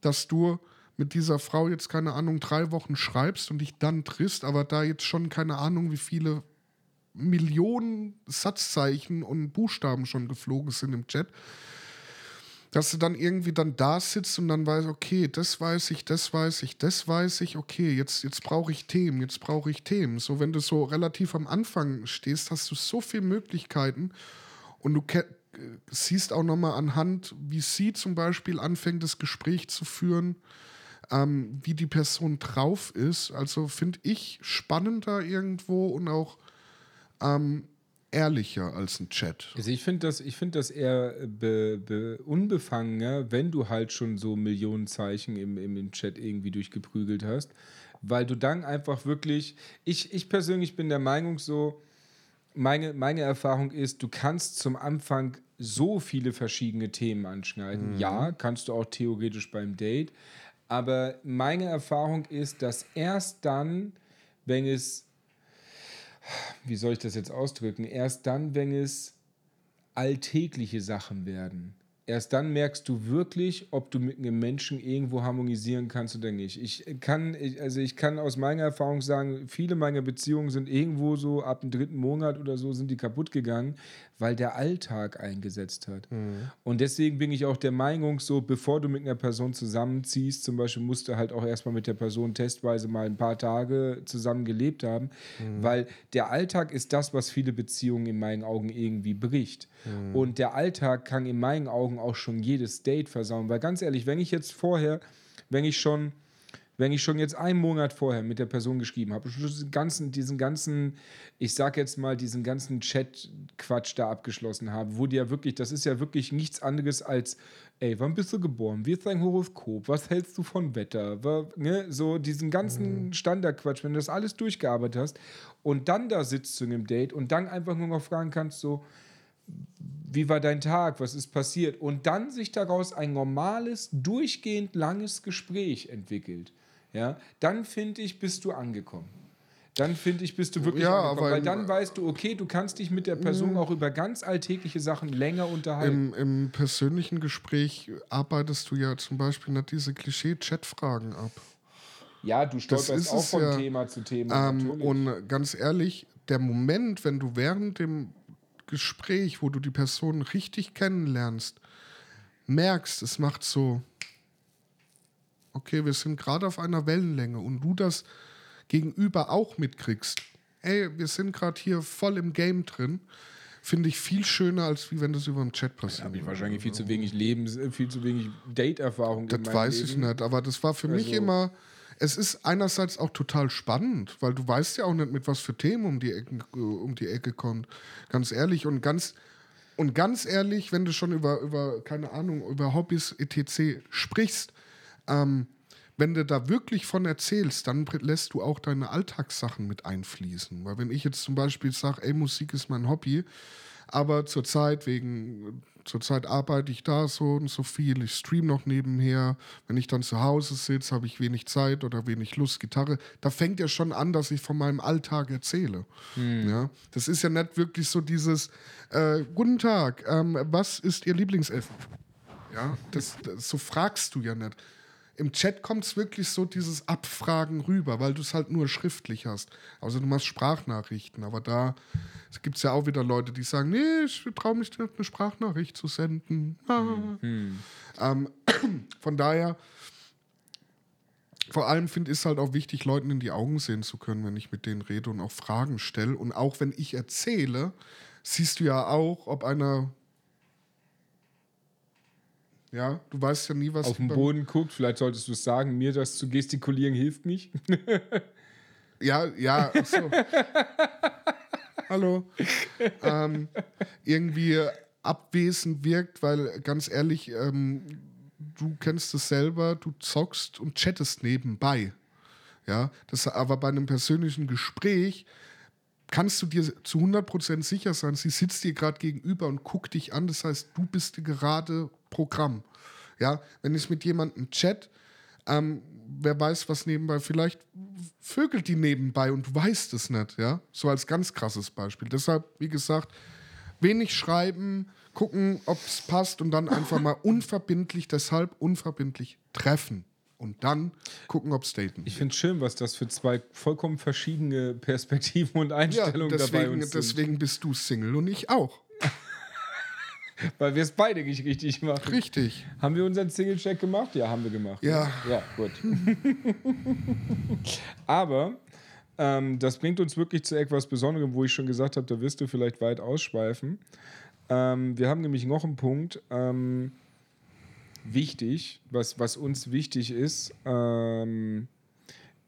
dass du mit dieser Frau jetzt, keine Ahnung, drei Wochen schreibst und dich dann triffst, aber da jetzt schon keine Ahnung, wie viele Millionen Satzzeichen und Buchstaben schon geflogen sind im Chat. dass du dann irgendwie dann da sitzt und dann weißt, okay, das weiß ich, das weiß ich, das weiß ich, okay, jetzt, jetzt brauche ich Themen, jetzt brauche ich Themen. So, wenn du so relativ am Anfang stehst, hast du so viele Möglichkeiten und du siehst auch nochmal anhand, wie sie zum Beispiel anfängt, das Gespräch zu führen, ähm, wie die Person drauf ist. Also finde ich spannender irgendwo und auch ähm, ehrlicher als ein Chat. Also ich finde das, find das eher be, be unbefangener, wenn du halt schon so Millionen Zeichen im, im, im Chat irgendwie durchgeprügelt hast, weil du dann einfach wirklich, ich, ich persönlich bin der Meinung so, meine, meine Erfahrung ist, du kannst zum Anfang so viele verschiedene Themen anschneiden. Mhm. Ja, kannst du auch theoretisch beim Date. Aber meine Erfahrung ist, dass erst dann, wenn es wie soll ich das jetzt ausdrücken? Erst dann, wenn es alltägliche Sachen werden. Erst dann merkst du wirklich, ob du mit einem Menschen irgendwo harmonisieren kannst oder nicht. Ich kann, also ich kann aus meiner Erfahrung sagen, viele meiner Beziehungen sind irgendwo so ab dem dritten Monat oder so sind die kaputt gegangen, weil der Alltag eingesetzt hat. Mhm. Und deswegen bin ich auch der Meinung, so bevor du mit einer Person zusammenziehst, zum Beispiel musst du halt auch erstmal mit der Person testweise mal ein paar Tage zusammen gelebt haben, mhm. weil der Alltag ist das, was viele Beziehungen in meinen Augen irgendwie bricht. Mhm. Und der Alltag kann in meinen Augen auch schon jedes Date versauen, weil ganz ehrlich, wenn ich jetzt vorher, wenn ich schon wenn ich schon jetzt einen Monat vorher mit der Person geschrieben habe, diesen ganzen, diesen ganzen, ich sag jetzt mal, diesen ganzen Chat-Quatsch da abgeschlossen habe, wo die ja wirklich, das ist ja wirklich nichts anderes als, ey, wann bist du geboren? Wie ist dein Horoskop? Was hältst du von Wetter? War, ne? So diesen ganzen mhm. Standardquatsch, wenn du das alles durchgearbeitet hast und dann da sitzt zu einem Date und dann einfach nur noch fragen kannst, so, wie war dein Tag, was ist passiert? Und dann sich daraus ein normales, durchgehend langes Gespräch entwickelt ja, dann finde ich, bist du angekommen. Dann finde ich, bist du wirklich ja, angekommen. Weil dann weißt du, okay, du kannst dich mit der Person auch über ganz alltägliche Sachen länger unterhalten. Im, Im, persönlichen Gespräch arbeitest du ja zum Beispiel nicht diese Klischee-Chat-Fragen ab. Ja, du stolperst auch von ja, Thema zu Thema. Ähm, und ganz ehrlich, der Moment, wenn du während dem Gespräch, wo du die Person richtig kennenlernst, merkst, es macht so okay, wir sind gerade auf einer Wellenlänge und du das gegenüber auch mitkriegst, ey, wir sind gerade hier voll im Game drin, finde ich viel schöner, als wie wenn das über den Chat passiert. Da habe ich wahrscheinlich viel zu wenig Lebens-, äh, viel zu wenig Date-Erfahrung. Das weiß Leben. ich nicht, aber das war für also mich immer. Es ist einerseits auch total spannend, weil du weißt ja auch nicht, mit was für Themen um die Ecke, um die Ecke kommt. Ganz ehrlich. Und ganz, und ganz ehrlich, wenn du schon über, über, keine Ahnung, über Hobbys etc. sprichst, ähm, wenn du da wirklich von erzählst, dann lässt du auch deine Alltagssachen mit einfließen. Weil wenn ich jetzt zum Beispiel sage, ey, Musik ist mein Hobby, aber zurzeit wegen, zurzeit arbeite ich da so und so viel, ich stream noch nebenher. Wenn ich dann zu Hause sitze, habe ich wenig Zeit oder wenig Lust, Gitarre. Da fängt ja schon an, dass ich von meinem Alltag erzähle. Hm. Ja, das ist ja nicht wirklich so dieses, äh, guten Tag, ähm, was ist Ihr Lieblingsessen? Ja, das, das, so fragst du ja nicht im Chat kommt es wirklich so dieses Abfragen rüber, weil du es halt nur schriftlich hast. Also du machst Sprachnachrichten, aber da gibt es ja auch wieder Leute, die sagen, nee, ich traue mich nicht, eine Sprachnachricht zu senden. Mhm. Ähm, von daher, vor allem finde ich es halt auch wichtig, Leuten in die Augen sehen zu können, wenn ich mit denen rede und auch Fragen stelle. Und auch wenn ich erzähle, siehst du ja auch, ob einer ja, du weißt ja nie, was. Auf den Boden guckt, vielleicht solltest du es sagen, mir das zu gestikulieren hilft nicht. ja, ja, so. Hallo. ähm, irgendwie abwesend wirkt, weil ganz ehrlich, ähm, du kennst es selber, du zockst und chattest nebenbei. Ja, das aber bei einem persönlichen Gespräch kannst du dir zu 100% sicher sein, sie sitzt dir gerade gegenüber und guckt dich an. Das heißt, du bist gerade Programm. Ja, wenn ich mit jemandem chat, ähm, wer weiß, was nebenbei, vielleicht vögelt die nebenbei und du weißt es nicht, ja. So als ganz krasses Beispiel. Deshalb, wie gesagt, wenig schreiben, gucken, ob es passt und dann einfach mal unverbindlich, deshalb unverbindlich treffen und dann gucken, ob es daten. Ich finde es schön, was das für zwei vollkommen verschiedene Perspektiven und Einstellungen ja, deswegen, dabei sind. Deswegen bist du Single und ich auch. Weil wir es beide nicht richtig machen. Richtig. Haben wir unseren Single-Check gemacht? Ja, haben wir gemacht. Ja. Ja, gut. Aber ähm, das bringt uns wirklich zu etwas Besonderem, wo ich schon gesagt habe, da wirst du vielleicht weit ausschweifen. Ähm, wir haben nämlich noch einen Punkt, ähm, wichtig, was, was uns wichtig ist. Ähm,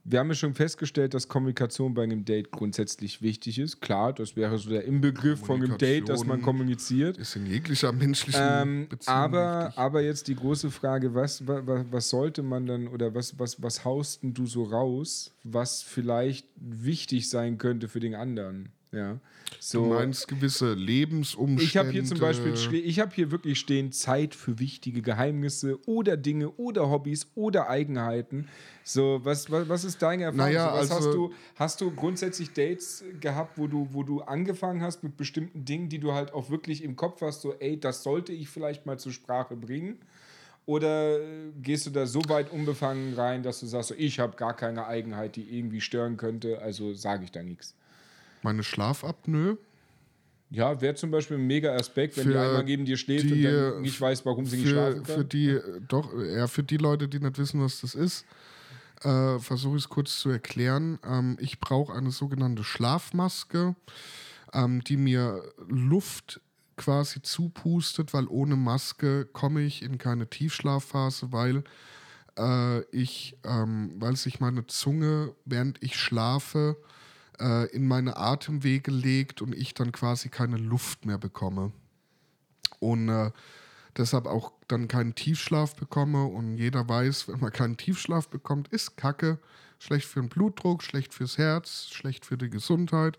wir haben ja schon festgestellt, dass Kommunikation bei einem Date grundsätzlich wichtig ist. Klar, das wäre so der Inbegriff von einem Date, dass man kommuniziert. Ist in jeglicher menschlichen Ähm, Beziehung aber, wichtig. aber jetzt die große Frage, was, was, was sollte man dann oder was, was, was haust denn du so raus, was vielleicht wichtig sein könnte für den anderen? Ja. So, Du meinst gewisse Lebensumstände. ich habe hier zum Beispiel, ich habe hier wirklich stehen Zeit für wichtige Geheimnisse oder Dinge oder Hobbys oder Eigenheiten. So, was, was, was ist deine Erfahrung? Naja, was also- hast du, hast du grundsätzlich Dates gehabt, wo du, wo du angefangen hast mit bestimmten Dingen, die du halt auch wirklich im Kopf hast, so, ey, das sollte ich vielleicht mal zur Sprache bringen? Oder gehst du da so weit unbefangen rein, dass du sagst, so, ich habe gar keine Eigenheit, die irgendwie stören könnte, also sage ich da nichts? Meine Schlafapnoe. Ja, wäre zum Beispiel ein mega Aspekt, wenn die Für einmal neben dir schläft die, und dann nicht weiß, warum sie nicht Für, schlafen für kann. die, äh, doch, ja, für die Leute, die nicht wissen, was das ist, äh, versuche ich es kurz zu erklären. Ähm, ich brauche eine sogenannte Schlafmaske, ähm, die mir Luft quasi zupustet, weil ohne Maske komme ich in keine Tiefschlafphase, weil äh, ich, ähm, weil sich meine Zunge, während ich schlafe, äh, in meine Atemwege legt und ich dann quasi keine Luft mehr bekomme. Und äh, deshalb auch dann keinen Tiefschlaf bekomme. Und jeder weiß, wenn man keinen Tiefschlaf bekommt, ist Kacke. Schlecht für den Blutdruck, schlecht fürs Herz, schlecht für die Gesundheit.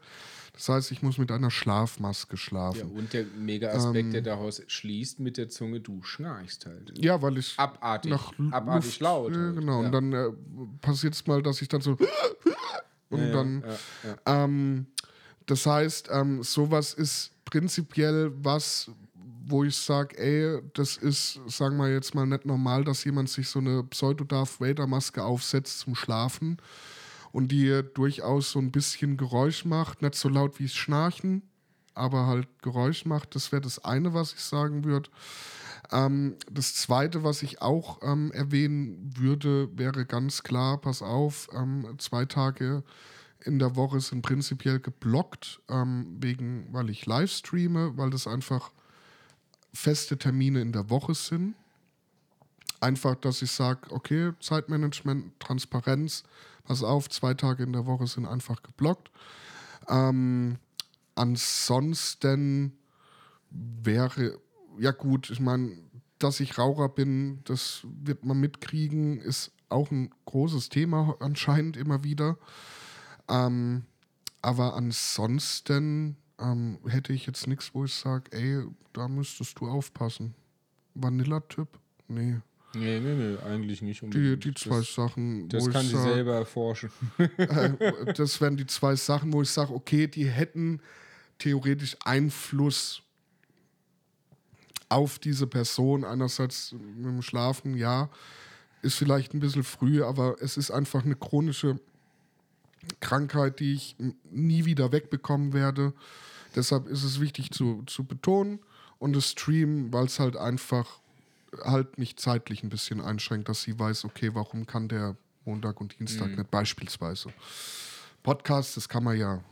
Das heißt, ich muss mit einer Schlafmaske Ja, schlafen. und der mega Aspekt, Ähm. der daraus schließt mit der Zunge, du schnarchst halt. Ja, weil ich Abartig. nach abartig Luft, laut. Ja, halt. genau. Ja. Und dann äh, passiert es mal, dass ich dann so und Ja, dann ja. Ähm, das heißt, ähm, sowas ist prinzipiell was, wo ich sage, ey, das ist, sagen wir jetzt mal, nicht normal, dass jemand sich so eine Pseudo-Darth Vader-Maske aufsetzt zum Schlafen und die durchaus so ein bisschen Geräusch macht, nicht so laut wie es Schnarchen, aber halt Geräusch macht. Das wäre das eine, was ich sagen würde. Ähm, das zweite, was ich auch ähm, erwähnen würde, wäre ganz klar, pass auf, ähm, zwei Tage in der Woche sind prinzipiell geblockt, ähm, wegen, weil ich live streame, weil das einfach feste Termine in der Woche sind. Einfach, dass ich sage, okay, Zeitmanagement, Transparenz, pass auf, zwei Tage in der Woche sind einfach geblockt. Ähm, ansonsten wäre, ja gut, ich meine, dass ich Raucher bin, das wird man mitkriegen, ist auch ein großes Thema anscheinend immer wieder. Ähm, aber ansonsten ähm, hätte ich jetzt nichts, wo ich sage, ey, da müsstest du aufpassen. Vanilla-Typ? Nee. Nee, nee, nee, eigentlich nicht Die, unbedingt. die zwei das, Sachen, das kann ich sie selber erforschen. äh, das wären die zwei Sachen, wo ich sage, okay, die hätten theoretisch Einfluss auf diese Person. Einerseits mit dem Schlafen, ja, ist vielleicht ein bisschen früh, aber es ist einfach eine chronische Krankheit, die ich nie wieder wegbekommen werde. Deshalb ist es wichtig zu, zu betonen und das Stream, weil es halt einfach halt mich zeitlich ein bisschen einschränkt, dass sie weiß, okay, warum kann der Montag und Dienstag nicht beispielsweise. Podcast, das kann man ja,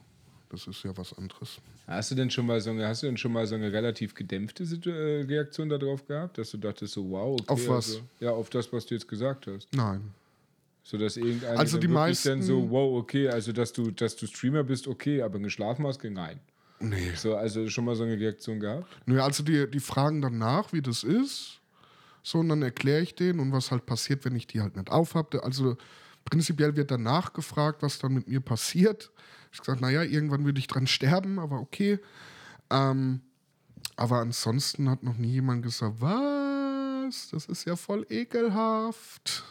das ist ja was anderes. Hast du denn schon mal so eine, hast du denn schon mal so eine relativ gedämpfte äh, Reaktion darauf gehabt, dass du dachtest so, wow, okay, Auf was? Also, ja, auf das, was du jetzt gesagt hast. Nein. So dass irgendeiner Also die wirklich dann meisten- so, wow, okay, also dass du, dass du Streamer bist, okay, aber eine Schlafmaske, nein. Nee. So, also schon mal so eine Reaktion gehabt? Nö, also die, die fragen dann nach, wie das ist. So, und dann erkläre ich denen und was halt passiert, wenn ich die halt nicht aufhabe. Also prinzipiell wird danach gefragt, was dann mit mir passiert. Ich habe gesagt, naja, irgendwann würde ich dran sterben, aber okay. Ähm, aber ansonsten hat noch nie jemand gesagt, was? Das ist ja voll ekelhaft.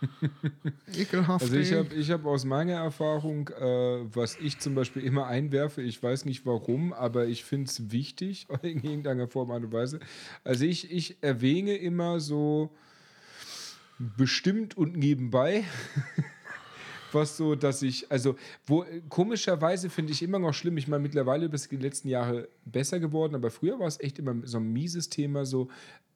ekelhaft. Also ich habe ich hab aus meiner Erfahrung, äh, was ich zum Beispiel immer einwerfe, ich weiß nicht warum, aber ich finde es wichtig, in irgendeiner Form und Weise. Also ich, ich erwähne immer so bestimmt und nebenbei was so, dass ich, also, wo komischerweise finde ich immer noch schlimm. Ich meine, mittlerweile ist es die letzten Jahre besser geworden, aber früher war es echt immer so ein mieses Thema, so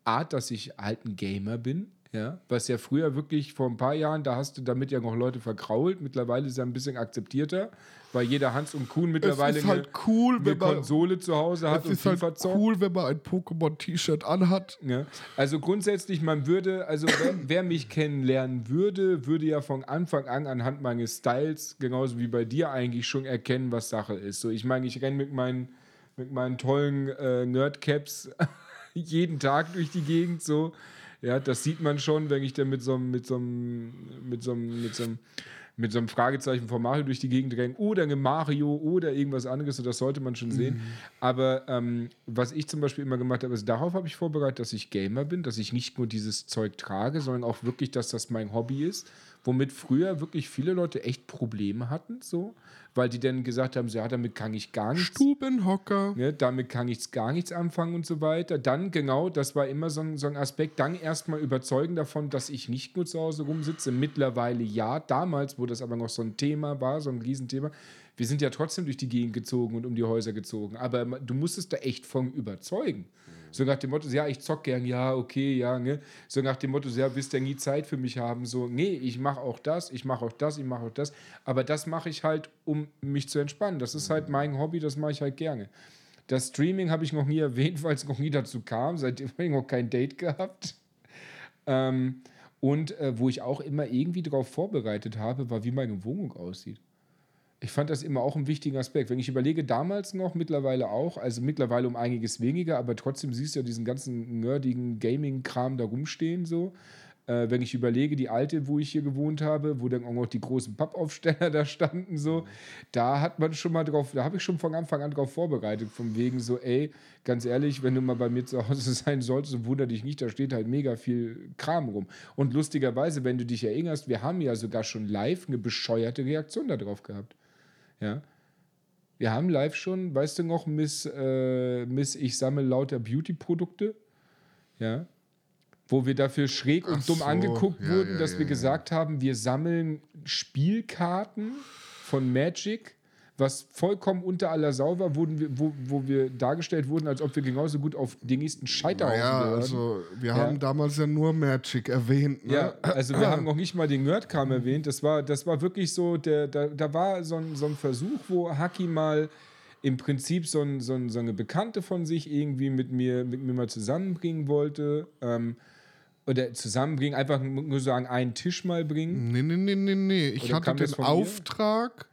Art, dass ich halt ein Gamer bin. Ja, was ja früher wirklich vor ein paar Jahren, da hast du damit ja noch Leute vergrault. Mittlerweile ist er ein bisschen akzeptierter, weil jeder Hans und Kuhn mittlerweile es ist halt cool, eine wenn man, Konsole zu Hause hat es und ist halt zockt. cool, wenn man ein Pokémon-T-Shirt anhat. Ja. Also grundsätzlich, man würde, also wer, wer mich kennenlernen würde, würde ja von Anfang an anhand meines Styles, genauso wie bei dir eigentlich, schon erkennen, was Sache ist. So, ich meine, ich renne mit meinen, mit meinen tollen äh, Nerdcaps jeden Tag durch die Gegend so. Ja, das sieht man schon, wenn ich dann mit so einem, mit so einem, mit so einem, mit so einem, mit so einem Fragezeichen von Mario durch die Gegend renne oder eine Mario oder irgendwas anderes, so das sollte man schon sehen. Aber ähm, was ich zum Beispiel immer gemacht habe, ist, darauf habe ich vorbereitet, dass ich Gamer bin, dass ich nicht nur dieses Zeug trage, sondern auch wirklich, dass das mein Hobby ist, womit früher wirklich viele Leute echt Probleme hatten, so, weil die dann gesagt haben, so, ja, damit kann ich gar nichts Stubenhocker. Ne, damit kann ich gar nichts anfangen und so weiter. Dann genau, das war immer so ein, so ein Aspekt, dann erstmal überzeugen davon, dass ich nicht nur zu Hause rumsitze. Mittlerweile ja, damals, wo das aber noch so ein Thema war, so ein Riesenthema. Wir sind ja trotzdem durch die Gegend gezogen und um die Häuser gezogen. Aber du musstest da echt von überzeugen. So nach dem Motto, ja, ich zock gern, ja, okay, ja, ne? So nach dem Motto, ja, wirst du nie Zeit für mich haben? So, nee, ich mache auch das, ich mache auch das, ich mache auch das. Aber das mache ich halt, um mich zu entspannen. Das ist halt mein Hobby, das mache ich halt gerne. Das Streaming habe ich noch nie erwähnt, weil es noch nie dazu kam. Seitdem habe ich noch kein Date gehabt. Ähm, und äh, wo ich auch immer irgendwie darauf vorbereitet habe, war, wie meine Wohnung aussieht. Ich fand das immer auch einen wichtigen Aspekt. Wenn ich überlege, damals noch, mittlerweile auch, also mittlerweile um einiges weniger, aber trotzdem siehst du ja diesen ganzen nerdigen Gaming-Kram da rumstehen so. Äh, wenn ich überlege, die alte, wo ich hier gewohnt habe, wo dann auch noch die großen Pappaufsteller da standen, so, da hat man schon mal drauf, da habe ich schon von Anfang an drauf vorbereitet, von wegen so, ey, ganz ehrlich, wenn du mal bei mir zu Hause sein solltest, wunder dich nicht, da steht halt mega viel Kram rum. Und lustigerweise, wenn du dich erinnerst, wir haben ja sogar schon live eine bescheuerte Reaktion darauf gehabt. Ja. Wir haben live schon, weißt du noch, Miss, äh, Miss Ich sammle lauter Beauty-Produkte. Ja. Wo wir dafür schräg und Ach dumm so, angeguckt ja, wurden, ja, dass ja, wir gesagt haben, wir sammeln Spielkarten von Magic, was vollkommen unter aller Sau war, wurden wir, wo, wo wir dargestellt wurden, als ob wir genauso gut auf den nächsten Scheiterhausen Naja, gehören. also wir Ja. haben damals ja nur Magic erwähnt. Ne? Ja, also wir haben noch nicht mal den Nerdkram erwähnt. Das war, das war wirklich so, der, da, da war so ein, so ein Versuch, wo Haki mal im Prinzip so, ein, so, ein, so eine Bekannte von sich irgendwie mit mir, mit mir mal zusammenbringen wollte. Ähm, oder zusammenbringen, einfach nur sagen, einen Tisch mal bringen. Nee, nee, nee, nee, nee. Ich Oder hatte den? Auftrag,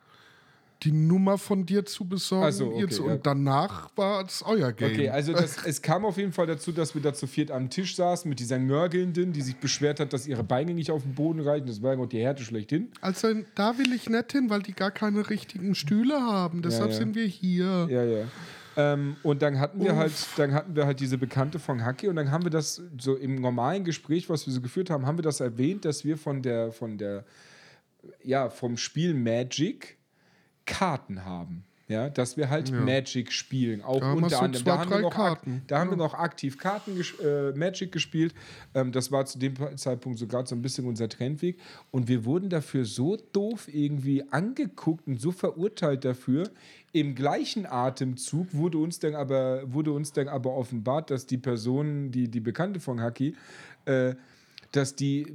die Nummer von dir zu besorgen. Ach so, ihr okay, zu, ja. Und danach war es euer Game. Okay, also das, es kam auf jeden Fall dazu, dass wir da zu viert am Tisch saßen mit dieser Nörgelnden, die sich beschwert hat, dass ihre Beine nicht auf den Boden reichen. Das war ja auch die Härte schlechthin. Also da will ich nicht hin, weil die gar keine richtigen Stühle haben. Deshalb ja. sind wir hier. Ja, ja. Ähm, und dann hatten wir halt, dann hatten wir halt diese Bekannte von Hacki und dann haben wir das so im normalen Gespräch, was wir so geführt haben, haben wir das erwähnt, dass wir von der, von der, ja, vom Spiel Magic Karten haben. Ja, dass wir halt Magic spielen, auch Da unter anderem. zwei, da haben, wir noch, Karten. da haben wir noch aktiv Karten ges äh, Magic gespielt. Ähm, das war zu dem Zeitpunkt sogar so ein bisschen unser Trendweg. Und wir wurden dafür so doof irgendwie angeguckt und so verurteilt dafür. Im gleichen Atemzug wurde uns dann aber, wurde uns dann aber offenbart, dass die Person, die, die Bekannte von Haki, äh, dass die,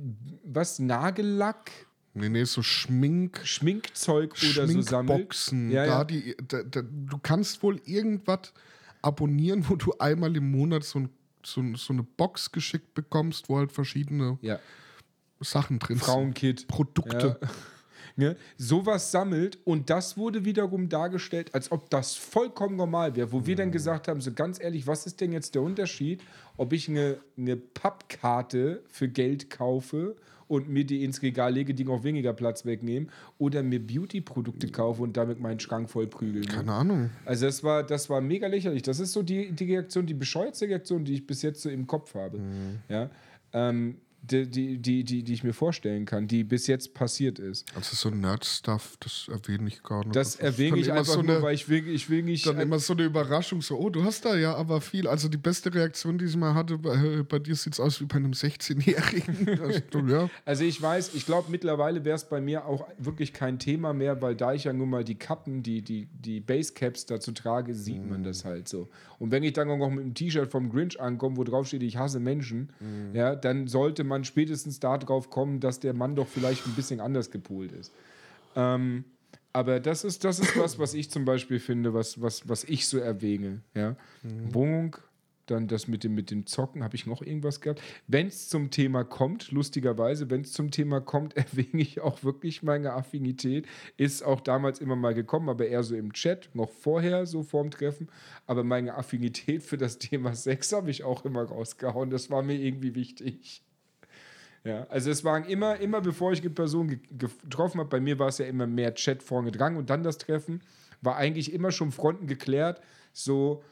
was, Nagellack, Nee, nee, so Schmink. Schminkzeug oder so sammelt. Schminkboxen. Ja, da ja. Die, da, da, du kannst wohl irgendwas abonnieren, wo du einmal im Monat so, ein, so, so eine Box geschickt bekommst, wo halt verschiedene ja. Sachen drin sind. Frauenkit. Produkte. Ja. Ne? Sowas sammelt und das wurde wiederum dargestellt, als ob das vollkommen normal wäre, wo wir dann gesagt haben, so ganz ehrlich, was ist denn jetzt der Unterschied, ob ich eine, eine Pappkarte für Geld kaufe und mir die ins Regal lege, die noch weniger Platz wegnehmen, oder mir Beauty-Produkte kaufe und damit meinen Schrank voll prügeln. Ne? Keine Ahnung. Also das war, das war mega lächerlich. Das ist so die, die Reaktion, die bescheuertste Reaktion, die ich bis jetzt so im Kopf habe. Ja? Ähm, die, die, die, die, die ich mir vorstellen kann, die bis jetzt passiert ist. Also so Nerd-Stuff, das erwähne ich gar nicht. Das erwähne ich einfach so nur, eine- weil ich will, ich will nicht. Dann immer so eine Überraschung, so, oh, du hast da ja aber viel. Also die beste Reaktion, die ich mal hatte, bei, bei dir sieht es aus wie bei einem 16-Jährigen. Also, ja. Also ich weiß, ich glaube mittlerweile wäre es bei mir auch wirklich kein Thema mehr, weil da ich ja nun mal die Kappen, die, die, die Basecaps dazu trage, sieht man das halt so. Und wenn ich dann auch noch mit einem T-Shirt vom Grinch ankomme, wo drauf steht, ich hasse Menschen, ja, dann sollte man spätestens darauf kommen, dass der Mann doch vielleicht ein bisschen anders gepolt ist. Ähm, aber das ist, das ist was, was ich zum Beispiel finde, was, was, was ich so erwäge. Ja? Wohnung, dann das mit dem, mit dem Zocken, habe ich noch irgendwas gehabt? Wenn es zum Thema kommt, lustigerweise, wenn es zum Thema kommt, erwäge ich auch wirklich meine Affinität. Ist auch damals immer mal gekommen, aber eher so im Chat, noch vorher, so vorm Treffen. Aber meine Affinität für das Thema Sex habe ich auch immer rausgehauen. Das war mir irgendwie wichtig. Ja, also es waren immer, immer bevor ich die Person ge getroffen habe, bei mir war es ja immer mehr Chat vorne dran und dann das Treffen, war eigentlich immer schon Fronten geklärt. So,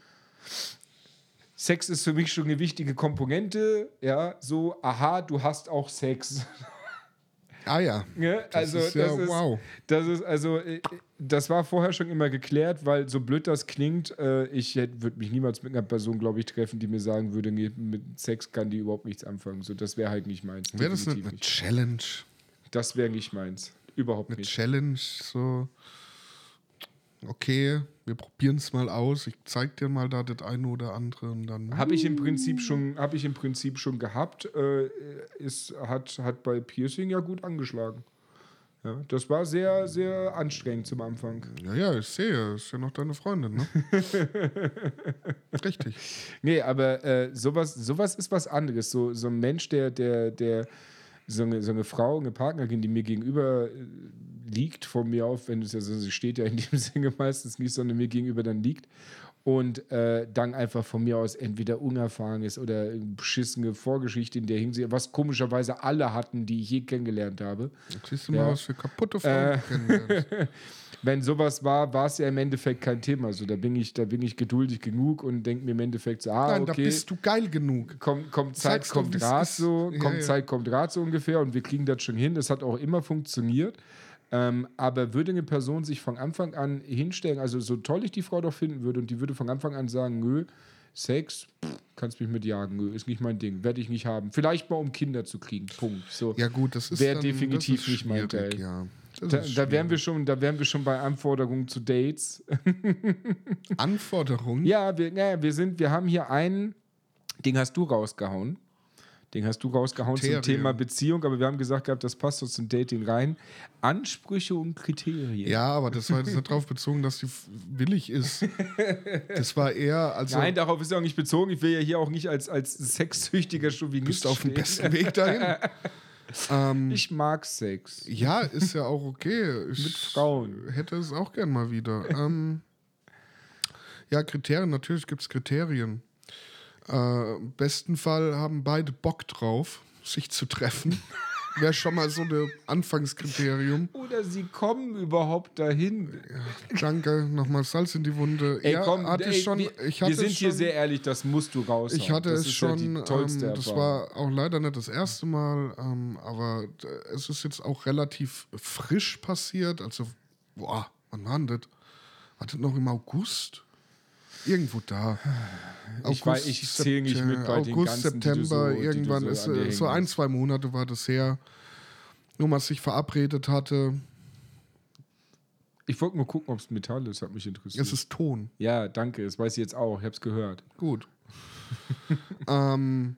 Sex ist für mich schon eine wichtige Komponente. Ja, so, aha, du hast auch Sex. Ah ja. Ja, Das also ist ja das ist, wow. das ist also äh, das war vorher schon immer geklärt, weil so blöd das klingt, äh, ich würde mich niemals mit einer Person, glaube ich, treffen, die mir sagen würde, mit Sex kann die überhaupt nichts anfangen. So, das wäre halt nicht meins. Wäre das nicht definitiv eine Challenge? Das wäre nicht meins. Überhaupt Eine nicht. Challenge, so. Okay, wir probieren es mal aus. Ich zeig dir mal da das eine oder andere und dann. Habe ich im Prinzip schon, habe ich im Prinzip schon gehabt. Äh, ist, hat, hat bei Piercing ja gut angeschlagen. Ja, das war sehr, sehr anstrengend zum Anfang. Ja, ja, ich sehe, ist ja noch deine Freundin, ne? Richtig. Nee, aber äh, sowas, sowas ist was anderes. So, so ein Mensch, der, der, der, so eine, so eine Frau, eine Partnerin, die mir gegenüber äh, liegt, von mir auf, wenn es ja so, sie steht ja in dem Sinne meistens nicht, sondern mir gegenüber dann liegt und äh, dann einfach von mir aus entweder unerfahren ist oder eine beschissene Vorgeschichte in der Hinsicht, was komischerweise alle hatten, die ich je kennengelernt habe. Jetzt siehst du mal, Ja. was für kaputte Frauen du kennenlernst. Wenn sowas war, war es ja im Endeffekt kein Thema. So, da bin ich, da bin ich geduldig genug und denke mir im Endeffekt so, ah, Nein, okay. da bist du geil genug. kommt, kommt Zeit, Sag's doch, kommt Rat so, Ja, kommt ja. Zeit, kommt Rat so ungefähr und wir kriegen das schon hin. Das hat auch immer funktioniert. Ähm, aber würde eine Person sich von Anfang an hinstellen, also so toll ich die Frau doch finden würde und die würde von Anfang an sagen, nö, Sex, pff, kannst mich mitjagen, nö, ist nicht mein Ding, werde ich nicht haben. Vielleicht mal um Kinder zu kriegen, Punkt. So. Ja, gut, das ist. Wär dann, definitiv nicht mein Teil. Ja. Da, da, wären wir schon, da wären wir schon bei Anforderungen zu Dates. Anforderungen. Ja, wir, ja, wir sind, wir haben hier einen, den hast du rausgehauen. Den hast du rausgehauen zum Kriterien. Thema Beziehung, aber wir haben gesagt gehabt, das passt so zum Dating rein. Ansprüche und Kriterien. Ja, aber das war jetzt nicht darauf bezogen, dass sie willig ist. Das war eher, also Nein, darauf ist ja auch nicht bezogen. Ich will ja hier auch nicht als, als sexsüchtiger Chauvinist bist auf dem besten Weg dahin. ähm, Ich mag Sex. ja, ist ja auch okay. Ich Mit Frauen. hätte es auch gern mal wieder. Ähm, ja, Kriterien, natürlich gibt es Kriterien. Äh, Im besten Fall haben beide Bock drauf, sich zu treffen. Wäre schon mal so ein Anfangskriterium. Oder sie kommen überhaupt dahin. Danke, nochmal Salz in die Wunde. Ey, ja, komm, hatte ey, schon. wir, ich hatte wir sind es hier schon, sehr ehrlich, das musst du raus. Ich hatte das es schon, Ja ähm, das war auch leider nicht das erste Mal, ähm, aber d- es ist jetzt auch relativ frisch passiert. Also, boah, wann war denn das? War das noch im August? Irgendwo da. Ich weiß- ich zähl nicht mit bei den August, ganzen, die du September, so- irgendwann so ist äh, so ein, zwei Monate war das her, wo man sich verabredet hatte. Ich wollte nur gucken, ob es Metall ist, hat mich interessiert. Es ist Ton. ja, danke, das weiß ich jetzt auch, ich habe es gehört. Gut. ähm,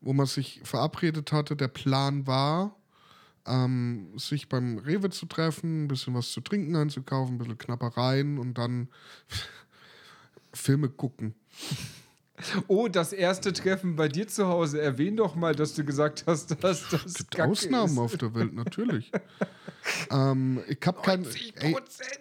wo man sich verabredet hatte, der Plan war, ähm, sich beim Rewe zu treffen, ein bisschen was zu trinken einzukaufen, ein bisschen Knappereien und dann Filme gucken. Oh, das erste Treffen bei dir zu Hause. Erwähn doch mal, dass du gesagt hast, dass das gibt Kacke Ausnahmen ist. auf der Welt, natürlich. ähm, ich hab kein, ey, 90%.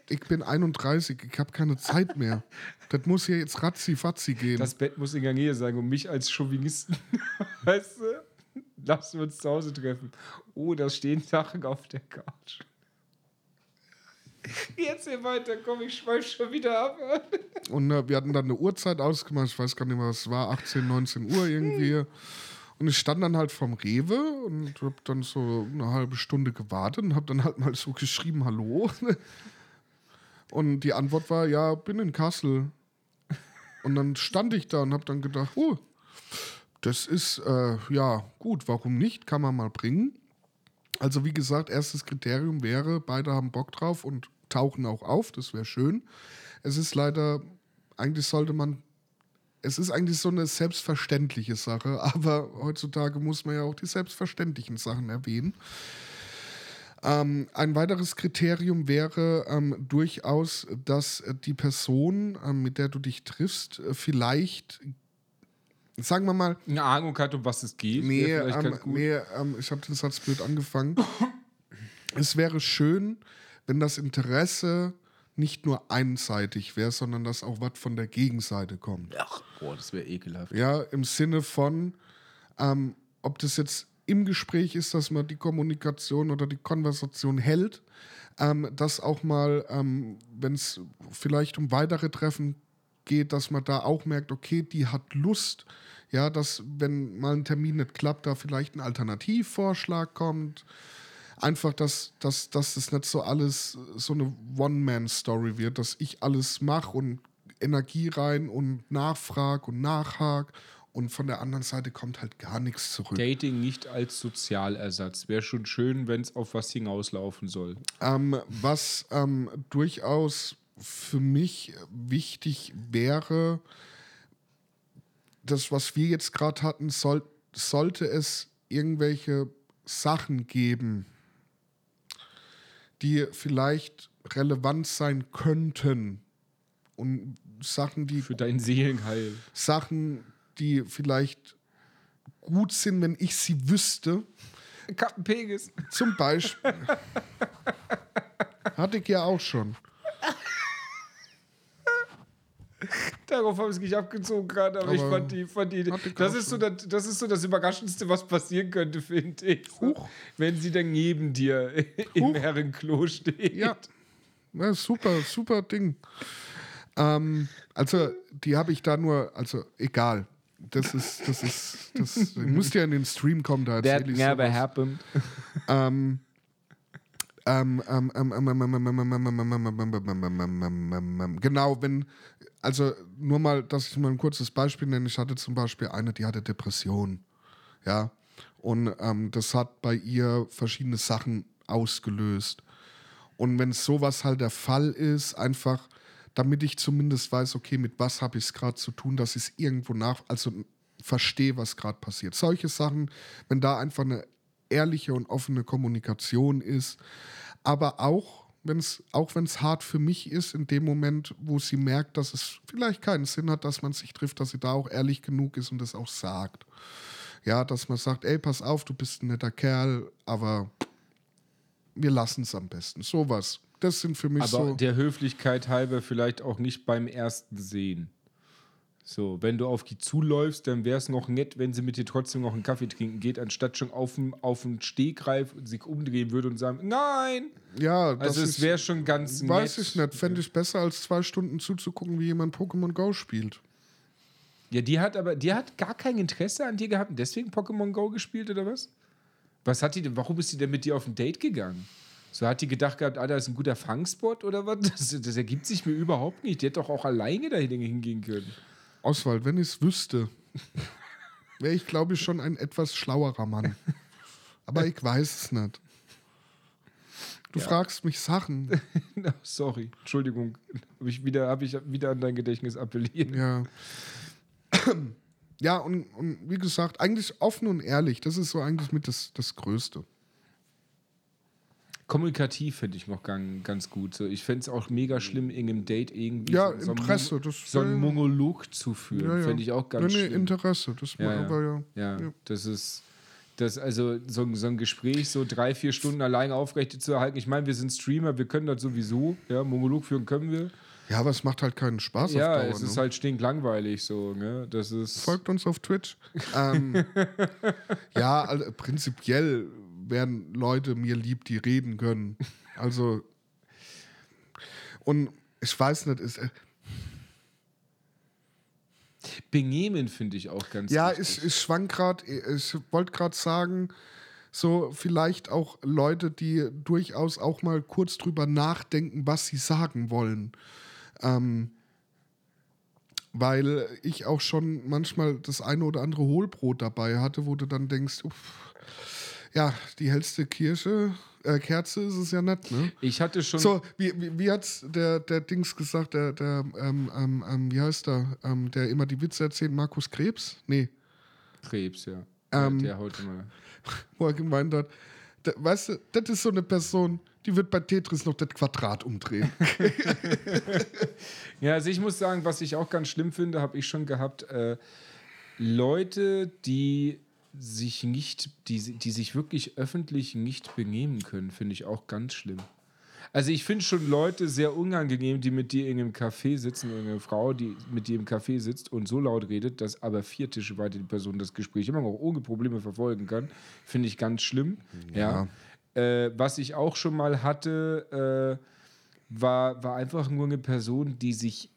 ich bin 31, ich habe keine Zeit mehr. Das muss hier jetzt ratzi-fatzi gehen. Das Bett muss in der Nähe sein und mich als Chauvinisten, weißt du, lass uns zu Hause treffen. Oh, da stehen Sachen auf der Couch. Jetzt hier weiter, komm, ich schweif schon wieder ab. Und äh, wir hatten dann eine Uhrzeit ausgemacht, ich weiß gar nicht mehr, was es war, 18, 19 Uhr irgendwie. Und ich stand dann halt vom Rewe und hab dann so eine halbe Stunde gewartet und hab dann halt mal so geschrieben, hallo. Und die Antwort war, ja, bin in Kassel. Und dann stand ich da und hab dann gedacht, oh, das ist, äh, ja, gut, warum nicht? Kann man mal bringen. Also wie gesagt, erstes Kriterium wäre, beide haben Bock drauf und tauchen auch auf, das wäre schön. Es ist leider, eigentlich sollte man, es ist eigentlich so eine selbstverständliche Sache, aber heutzutage muss man ja auch die selbstverständlichen Sachen erwähnen. Ähm, ein weiteres Kriterium wäre ähm, durchaus, dass die Person, ähm, mit der du dich triffst, äh, vielleicht sagen wir mal. Eine Ahnung hat, um was es geht. Nee, ähm, nee ähm, ich habe den Satz blöd angefangen. es wäre schön, wenn das Interesse nicht nur einseitig wäre, sondern dass auch was von der Gegenseite kommt. Ach, boah, das wäre ekelhaft. Ja, im Sinne von, ähm, ob das jetzt im Gespräch ist, dass man die Kommunikation oder die Konversation hält, ähm, dass auch mal, ähm, wenn es vielleicht um weitere Treffen geht, dass man da auch merkt, okay, die hat Lust, ja, dass wenn mal ein Termin nicht klappt, da vielleicht ein Alternativvorschlag kommt. Einfach, dass, dass, dass das nicht so alles so eine One-Man-Story wird, dass ich alles mache und Energie rein und nachfrage und nachhake und von der anderen Seite kommt halt gar nichts zurück. Dating nicht als Sozialersatz. Wäre schon schön, wenn es auf was hinauslaufen soll. Ähm, was ähm, durchaus für mich wichtig wäre, das, was wir jetzt gerade hatten, soll, sollte es irgendwelche Sachen geben, die vielleicht relevant sein könnten und Sachen, die für dein Seelenheil. Sachen, die vielleicht gut sind, wenn ich sie wüsste. Captain Pegasus. Zum Beispiel. Hatte ich ja auch schon. Darauf habe ich es nicht abgezogen gerade, aber, aber, ich fand die, fand die das, ist so das, das ist so das Überraschendste, was passieren könnte, finde ich. So, wenn sie dann neben dir im Herrenklo steht. Ja. ja super, super Ding. Ähm, also, die habe ich da nur, also egal das ist, das ist, das muss ja in den Stream kommen, da That never sowas. happened. Ähm, genau, wenn, also nur mal, dass ich mal ein kurzes Beispiel nenne. Ich hatte zum Beispiel eine, die hatte Depression. Ja. Und ähm, das hat bei ihr verschiedene Sachen ausgelöst. Und wenn sowas halt der Fall ist, einfach damit ich zumindest weiß, okay, mit was habe ich es gerade zu tun, dass ich es irgendwo nach, also verstehe, was gerade passiert. Solche Sachen, wenn da einfach eine ehrliche und offene Kommunikation ist, aber auch wenn es auch wenn es hart für mich ist in dem Moment, wo sie merkt, dass es vielleicht keinen Sinn hat, dass man sich trifft, dass sie da auch ehrlich genug ist und das auch sagt. Ja, dass man sagt, ey, pass auf, du bist ein netter Kerl, aber wir lassen es am besten. Sowas. Das sind für mich Aber so. der Höflichkeit halber vielleicht auch nicht beim ersten Sehen. So, wenn du auf die zuläufst, dann wäre es noch nett, wenn sie mit dir trotzdem noch einen Kaffee trinken geht, anstatt schon auf den, auf den Stegreif sich umdrehen würde und sagen, nein! Ja, also es wäre schon ganz nett. Weiß ich nicht, fände ich besser, als zwei Stunden zuzugucken, wie jemand Pokémon Go spielt. Ja, die hat aber, die hat gar kein Interesse an dir gehabt und deswegen Pokémon Go gespielt, oder was? Was hat die denn, warum ist sie denn mit dir auf ein Date gegangen? So hat die gedacht gehabt, ah, da ist ein guter Fangspot oder was? Das, das ergibt sich mir überhaupt nicht. Die hätte doch auch alleine dahin hingehen können. Oswald, wenn ich es wüsste, wäre ich, glaube ich, schon ein etwas schlauerer Mann. Aber ich weiß es nicht. Du ja. fragst mich Sachen. Sorry, Entschuldigung. Habe ich, wieder, hab ich wieder an dein Gedächtnis appelliert. Ja. Ja, und, und wie gesagt, eigentlich offen und ehrlich, das ist so eigentlich mit das, das Größte. Kommunikativ finde ich noch ganz, gut. So, ich fände es auch mega schlimm, in einem Date irgendwie ja, so, Interesse, so, so einen Monolog zu führen. Ja, ja. Fände ich auch ganz nee, nee, schlimm. Interesse, das ja. Aber ja. ja. ja. Das ist. Das, also so, so ein Gespräch so drei, vier Stunden allein aufrecht zu erhalten. Ich meine, wir sind Streamer, wir können das sowieso. Ja, Monolog führen können wir. Ja, aber es macht halt keinen Spaß ja, auf Dauer. Ja, es ist ne? halt stinklangweilig so. Ne? Das ist Folgt uns auf Twitch. ähm, ja, also, prinzipiell werden Leute mir lieb, die reden können. Also, und ich weiß nicht, ist. Äh, Benehmen finde ich auch ganz Ja, wichtig. ich, ich schwank gerade, ich wollte gerade sagen, so vielleicht auch Leute, die durchaus auch mal kurz drüber nachdenken, was sie sagen wollen. Ähm, weil ich auch schon manchmal das eine oder andere Hohlbrot dabei hatte, wo du dann denkst, uff, ja, die hellste Kirsche, äh, Kerze ist es ja nicht, ne? Ich hatte schon. So, wie, wie, wie hat's der, der Dings gesagt, der, der ähm, ähm, ähm, wie heißt der, ähm, der immer die Witze erzählt, Markus Krebs? Nee, Krebs, ja. Ähm, der heute mal. wo er gemeint hat, da, weißt du, das ist so eine Person, die wird bei Tetris noch das Quadrat umdrehen. Ja, also ich muss sagen, was ich auch ganz schlimm finde, habe ich schon gehabt. Äh, Leute, die sich nicht, die, die sich wirklich öffentlich nicht benehmen können, finde ich auch ganz schlimm. Also ich finde schon Leute sehr unangenehm, die mit dir in einem Café sitzen, eine Frau, die mit dir im Café sitzt und so laut redet, dass aber vier Tische weiter die Person das Gespräch immer noch ohne Probleme verfolgen kann. Finde ich ganz schlimm. Ja. Äh, was ich auch schon mal hatte, äh, war, war einfach nur eine Person, die sich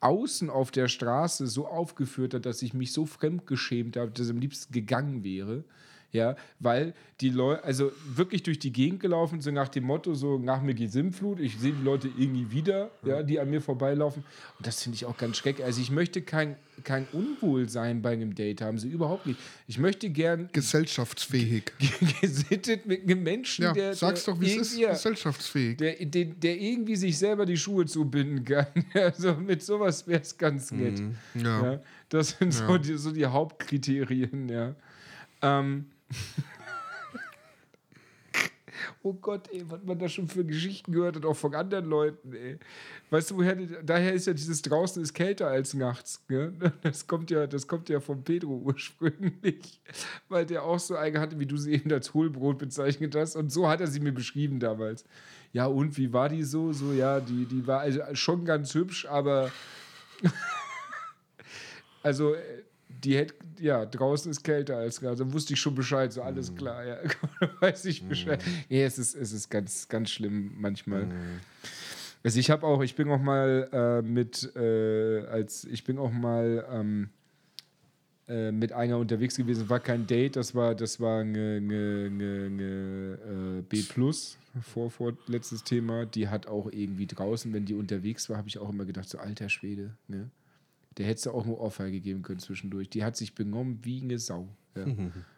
außen auf der Straße so aufgeführt hat, dass ich mich so fremdgeschämt habe, dass ich am liebsten gegangen wäre. Ja, weil die Leute, also wirklich durch die Gegend gelaufen, so nach dem Motto, so nach mir geht Sinnflut, ich sehe die Leute irgendwie wieder, ja, die an mir vorbeilaufen. Und das finde ich auch ganz schrecklich. Also ich möchte kein, kein Unwohlsein bei einem Date haben, so überhaupt nicht. Ich möchte gern Gesellschaftsfähig. gesittet mit einem Menschen, Ja, der, sag's der doch, wie es ist. Gesellschaftsfähig. der, der, der irgendwie sich selber die Schuhe zubinden kann. Also mit sowas wäre es ganz nett. Mhm. Ja. Ja, das sind so, die, so die Hauptkriterien, ja. Ähm. oh Gott, ey, was man da schon für Geschichten gehört hat, auch von anderen Leuten, ey. Weißt du, woher, daher ist ja dieses draußen ist kälter als nachts, gell? Das kommt ja, das kommt ja von Pedro ursprünglich, weil der auch so eine hatte, wie du sie eben als Hohlbrot bezeichnet hast. Und so hat er sie mir beschrieben damals. Ja, und wie war die so? So, ja, die, die war also schon ganz hübsch, aber also, äh, die hätte, ja, draußen ist kälter als gerade. Dann wusste ich schon Bescheid, so alles klar, ja. Weiß ich Bescheid. Ja, es ist, es ist ganz, ganz schlimm manchmal. Also ich habe auch, ich bin auch mal äh, mit, äh, als ich bin auch mal ähm, äh, mit einer unterwegs gewesen, war kein Date, das war, das war eine, eine, eine, eine äh, B vor, vor letztes Thema, die hat auch irgendwie draußen, wenn die unterwegs war, habe ich auch immer gedacht, so alter Schwede, ne? Der hätte du auch nur Ohrfeige geben können zwischendurch. Die hat sich benommen wie eine Sau. Ja.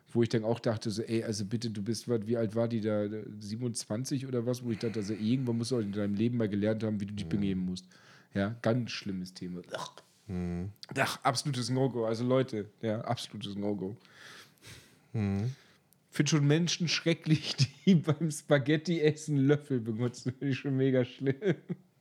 Wo ich dann auch dachte, so, ey, also bitte, du bist, was, wie alt war die da? 27 oder was? Wo ich dachte, also irgendwann musst du auch in deinem Leben mal gelernt haben, wie du dich benehmen musst. Ja, ganz schlimmes Thema. Ach, Ach absolutes No-Go. Also Leute, ja, absolutes No-Go. Finde schon Menschen schrecklich, die beim Spaghetti-Essen Löffel benutzen. Finde ich schon mega schlimm.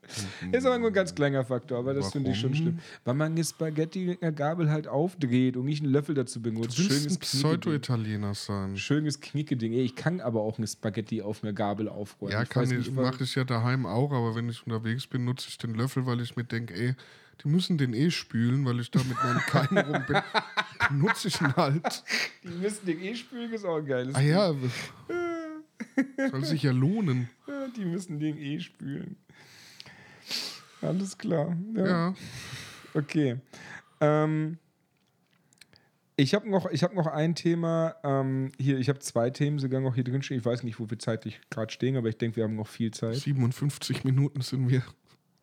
Ist aber nur ein ganz kleiner Faktor, aber das finde ich schon schlimm. Weil man eine Spaghetti mit einer Gabel halt aufdreht und nicht einen Löffel dazu Du benutzt. willst ein Schönes Knickeding. Pseudo-Italiener sein. Schönes Knickeding. Ich kann aber auch eine Spaghetti auf einer Gabel aufräumen. Ja, ich ich, mache ich ja daheim auch, aber wenn ich unterwegs bin, nutze ich den Löffel, weil ich mir denke, ey, die müssen den eh spülen, weil ich da mit meinen Keinen rum bin. Nutze ich ihn halt. Die müssen den eh spülen, ist auch ein geiles Ah ja, soll sich ja lohnen. Die müssen den eh spülen. Alles klar. Ja. Ja. Okay. Ähm, ich habe noch, ich hab noch ein Thema. Ähm, hier, ich habe zwei Themen sogar noch hier drin stehen. Ich weiß nicht, wo wir zeitlich gerade stehen, aber ich denke, wir haben noch viel Zeit. 57 Minuten sind wir.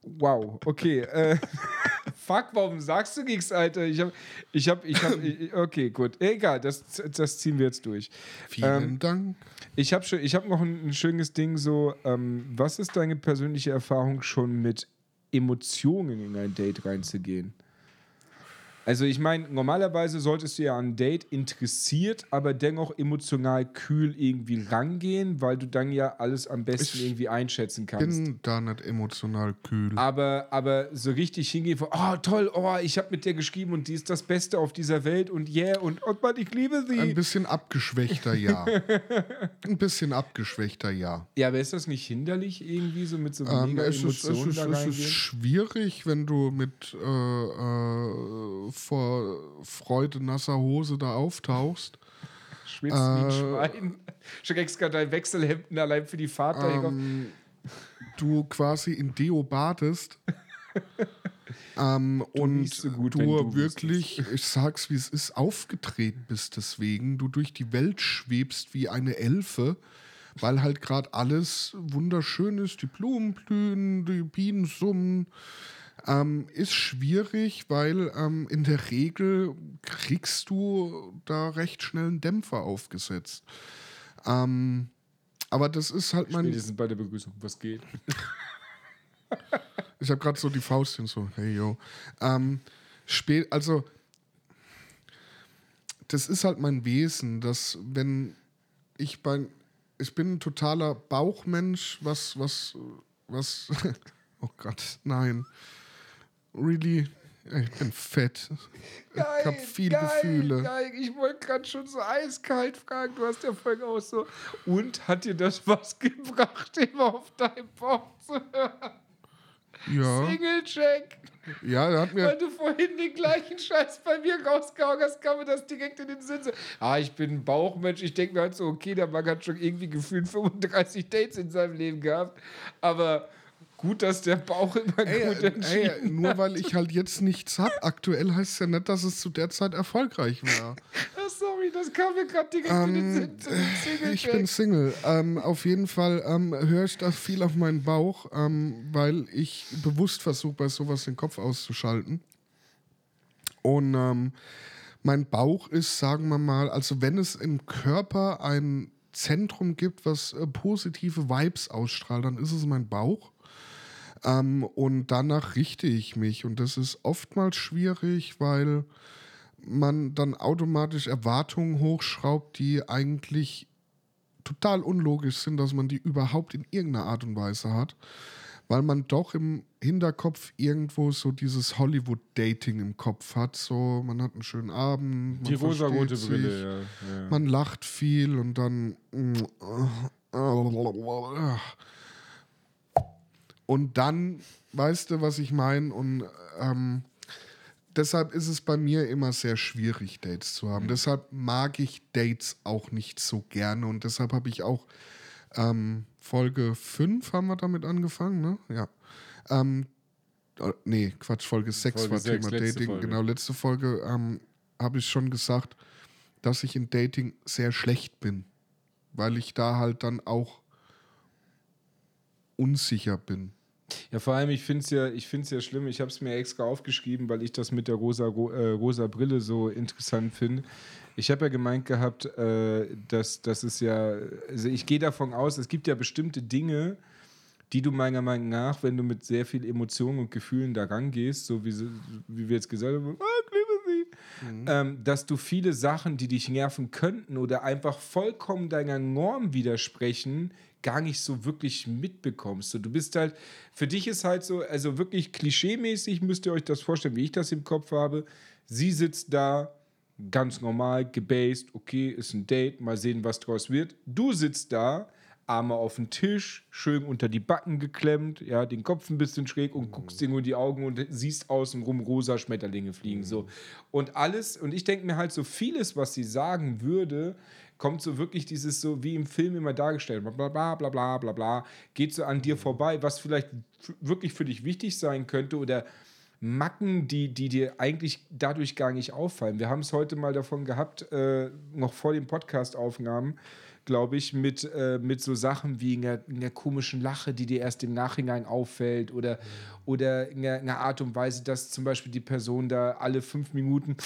Wow, okay. Äh, fuck, warum sagst du nichts, Alter? Ich habe, ich habe, ich habe, okay, gut. Egal, das, das ziehen wir jetzt durch. Vielen Ähm, Dank. Ich habe ich hab noch ein, ein schönes Ding so. Ähm, was ist deine persönliche Erfahrung schon mit Emotionen in ein Date reinzugehen? Also ich meine, normalerweise solltest du ja an ein Date interessiert, aber dennoch emotional kühl irgendwie rangehen, weil du dann ja alles am besten Ich irgendwie einschätzen kannst. Bin da nicht emotional kühl. Aber, aber so richtig hingehen von, oh toll, oh, ich habe mit der geschrieben und die ist das Beste auf dieser Welt und yeah und oh Mann, ich liebe sie. Ein bisschen abgeschwächter, ja. Ein bisschen abgeschwächter, ja. Ja, aber ist das nicht hinderlich irgendwie so mit so Ähm, mega es, ist, es, Emotionen ist, es ist schwierig, wenn du mit äh, äh, vor Freude nasser Hose da auftauchst. Schwitzt wie ein äh, Schwein. Schreckst gerade dein Wechselhemden allein für die Fahrt. Ähm, du quasi in Deo badest Ähm, und nicht so gut, du, du wirklich, ich sag's wie es ist, aufgedreht bist deswegen. Du durch die Welt schwebst wie eine Elfe, weil halt gerade alles wunderschön ist. Die Blumen blühen, die Bienen summen. Ähm, ist schwierig, weil ähm, in der Regel kriegst du da recht schnell einen Dämpfer aufgesetzt. Ähm, aber das ist halt mein. Spätestens bei der Begrüßung, was geht. Ich habe gerade so die Faust hin, so, hey yo. Ähm, spät, also, das ist halt mein Wesen, dass wenn ich bei, ich bin ein totaler Bauchmensch, was, was, was, oh Gott, nein. Really? Ich bin fett. ich habe viele geil, Gefühle. Geil. Ich wollte gerade schon so eiskalt fragen. Du hast ja vorhin auch so. Und hat dir das was gebracht, immer auf deinem Bauch zu hören? Ja, Single-Check. ja, er hat mir, Weil du vorhin den gleichen Scheiß bei mir rausgehauen hast, kam mir das direkt in den Sinn. So, ah, ich bin ein Bauchmensch. Ich denke mir halt so, okay, der Mann hat schon irgendwie gefühlt 35 Dates in seinem Leben gehabt. Aber gut, dass der Bauch immer ey, gut ey, entschieden nur weil ich halt jetzt nichts hab, aktuell heißt es ja nicht, dass es zu der Zeit erfolgreich war. Sorry, das kam mir gerade direkt in den Sinn. zu dem Ähm, Ich bin Single. Ähm, auf jeden Fall ähm, höre ich das viel auf meinen Bauch, ähm, weil ich bewusst versuche, bei sowas den Kopf auszuschalten. Und ähm, mein Bauch ist, sagen wir mal, also wenn es im Körper ein Zentrum gibt, was äh, positive Vibes ausstrahlt, dann ist es mein Bauch. Ähm, und danach richte ich mich. Und das ist oftmals schwierig, weil man dann automatisch Erwartungen hochschraubt, die eigentlich total unlogisch sind, dass man die überhaupt in irgendeiner Art und Weise hat, weil man doch im Hinterkopf irgendwo so dieses Hollywood-Dating im Kopf hat. So, man hat einen schönen Abend, man Die versteht Brille, sich, ja. ja. man lacht viel und dann und dann weißt du, was ich meine und ähm, deshalb ist es bei mir immer sehr schwierig, Dates zu haben. Deshalb mag ich Dates auch nicht so gerne und deshalb habe ich auch ähm, Folge 5 haben wir damit angefangen, ne? Ja. Ähm, äh, nee, Quatsch, Folge 6 Folge war sechs, Thema letzte Dating. Folge. Genau, letzte Folge ähm, habe ich schon gesagt, dass ich in Dating sehr schlecht bin, weil ich da halt dann auch unsicher bin. Ja, vor allem, ich finde es ja, ja schlimm. Ich habe es mir extra aufgeschrieben, weil ich das mit der rosa, ro- äh, rosa Brille so interessant finde. Ich habe ja gemeint gehabt, äh, dass das ist ja, also ich gehe davon aus, es gibt ja bestimmte Dinge, die du meiner Meinung nach, wenn du mit sehr viel Emotionen und Gefühlen da rangehst, so wie, wie wir jetzt gesagt haben, ah, sie, ähm, dass du viele Sachen, die dich nerven könnten oder einfach vollkommen deiner Norm widersprechen, gar nicht so wirklich mitbekommst. So, du bist halt, für dich ist halt so, also wirklich klischeemäßig müsst ihr euch das vorstellen, wie ich das im Kopf habe. Sie sitzt da, ganz normal, gebased, okay, ist ein Date, mal sehen, was draus wird. Du sitzt da, Arme auf den Tisch, schön unter die Backen geklemmt, ja, den Kopf ein bisschen schräg und guckst dir nur in die Augen und siehst außenrum rosa Schmetterlinge fliegen. So. Und alles, und ich denke mir halt, so vieles, was sie sagen würde, kommt so wirklich dieses so wie im Film immer dargestellt, bla bla bla bla bla bla geht so an dir vorbei, was vielleicht wirklich für dich wichtig sein könnte oder Macken, die, die dir eigentlich dadurch gar nicht auffallen. Wir haben es heute mal davon gehabt, äh, noch vor den Podcast-Aufnahmen, glaube ich, mit, äh, mit so Sachen wie einer, einer komischen Lache, die dir erst im Nachhinein auffällt oder, oder in einer, einer Art und Weise, dass zum Beispiel die Person da alle fünf Minuten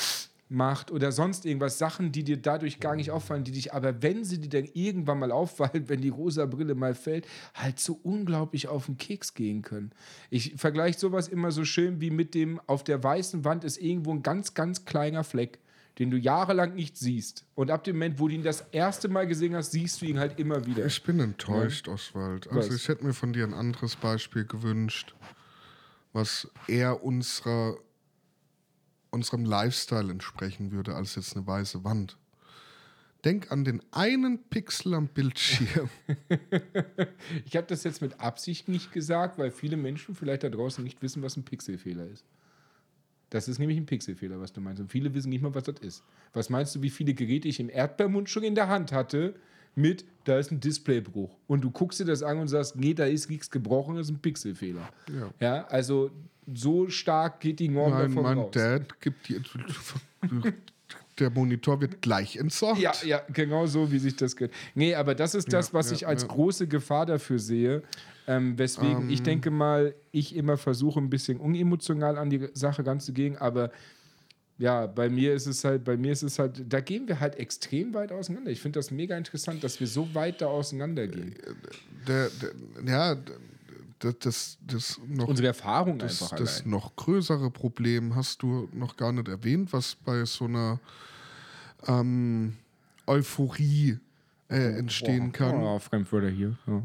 macht oder sonst irgendwas, Sachen, die dir dadurch gar nicht auffallen, die dich aber, wenn sie dir dann irgendwann mal auffallen, wenn die rosa Brille mal fällt, halt so unglaublich auf den Keks gehen können. Ich vergleiche sowas immer so schön wie mit dem, auf der weißen Wand ist irgendwo ein ganz, ganz kleiner Fleck, den du jahrelang nicht siehst. Und ab dem Moment, wo du ihn das erste Mal gesehen hast, siehst du ihn halt immer wieder. Ich bin enttäuscht, Oswald. Also Was? ich hätte mir von dir ein anderes Beispiel gewünscht, was eher unserer, unserem Lifestyle entsprechen würde, als jetzt eine weiße Wand. Denk an den einen Pixel am Bildschirm. Ich habe das jetzt mit Absicht nicht gesagt, weil viele Menschen vielleicht da draußen nicht wissen, was ein Pixelfehler ist. Das ist nämlich ein Pixelfehler, was du meinst. Und viele wissen nicht mal, was das ist. Was meinst du, wie viele Geräte ich im Erdbeermund schon in der Hand hatte mit, da ist ein Displaybruch. Und du guckst dir das an und sagst, nee, da ist nichts gebrochen, das ist ein Pixelfehler. Ja. Ja, also so stark geht die Norm Mein, davon mein raus. Dad gibt die. Der Monitor wird gleich entsorgt. Ja, ja, genau so, wie sich das gehört. Nee, aber das ist das, Ja, was ja, ich als große Gefahr dafür sehe. Ähm, weswegen ich denke mal, ich immer versuche, ein bisschen unemotional an die Sache ranzugehen, aber ja, bei mir ist es halt, bei mir ist es halt, da gehen wir halt extrem weit auseinander. Ich finde das mega interessant, dass wir so weit da auseinandergehen. Der, der, ja, das, das, das noch Unsere Erfahrung Das, einfach das allein. noch größere Problem hast du noch gar nicht erwähnt, was bei so einer ähm, Euphorie äh, entstehen kann. Oh, Fremdwörter hier. Ja.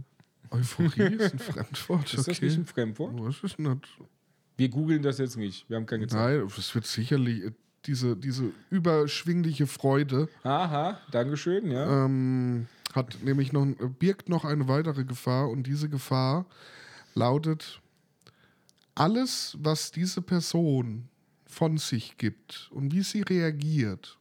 Euphorie ist ein Fremdwort. Ist das nicht ein Fremdwort? Was ist nicht? Wir googeln das jetzt nicht. Wir haben keine Zeit. Nein, es wird sicherlich äh, diese, diese überschwingliche Freude Aha, Dankeschön, ja. ähm, hat nämlich noch birgt noch eine weitere Gefahr und diese Gefahr lautet alles, was diese Person von sich gibt und wie sie reagiert,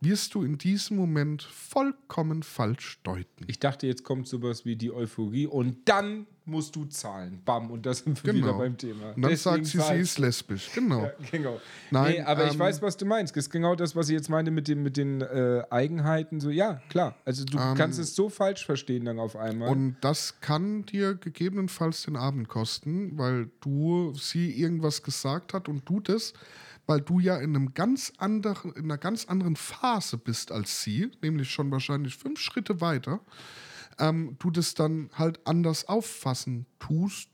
wirst du in diesem Moment vollkommen falsch deuten. Ich dachte, jetzt kommt sowas wie die Euphorie und dann musst du zahlen. Bam, und da sind wir Genau. wieder beim Thema. Und dann Deswegen sagt sie, sie zahlst ist lesbisch. Genau. Ja, genau. Nein, nee, aber ich ähm, weiß, was du meinst. Das ist genau das, was ich jetzt meine mit, dem, mit den äh, Eigenheiten. So, ja, klar. Also du kannst es so falsch verstehen dann auf einmal. Ähm, Und das kann dir gegebenenfalls den Abend kosten, weil du sie irgendwas gesagt hat und du das, weil du ja in einem ganz anderen, in einer ganz anderen Phase bist als sie, nämlich schon wahrscheinlich fünf Schritte weiter, ähm, du das dann halt anders auffassen tust.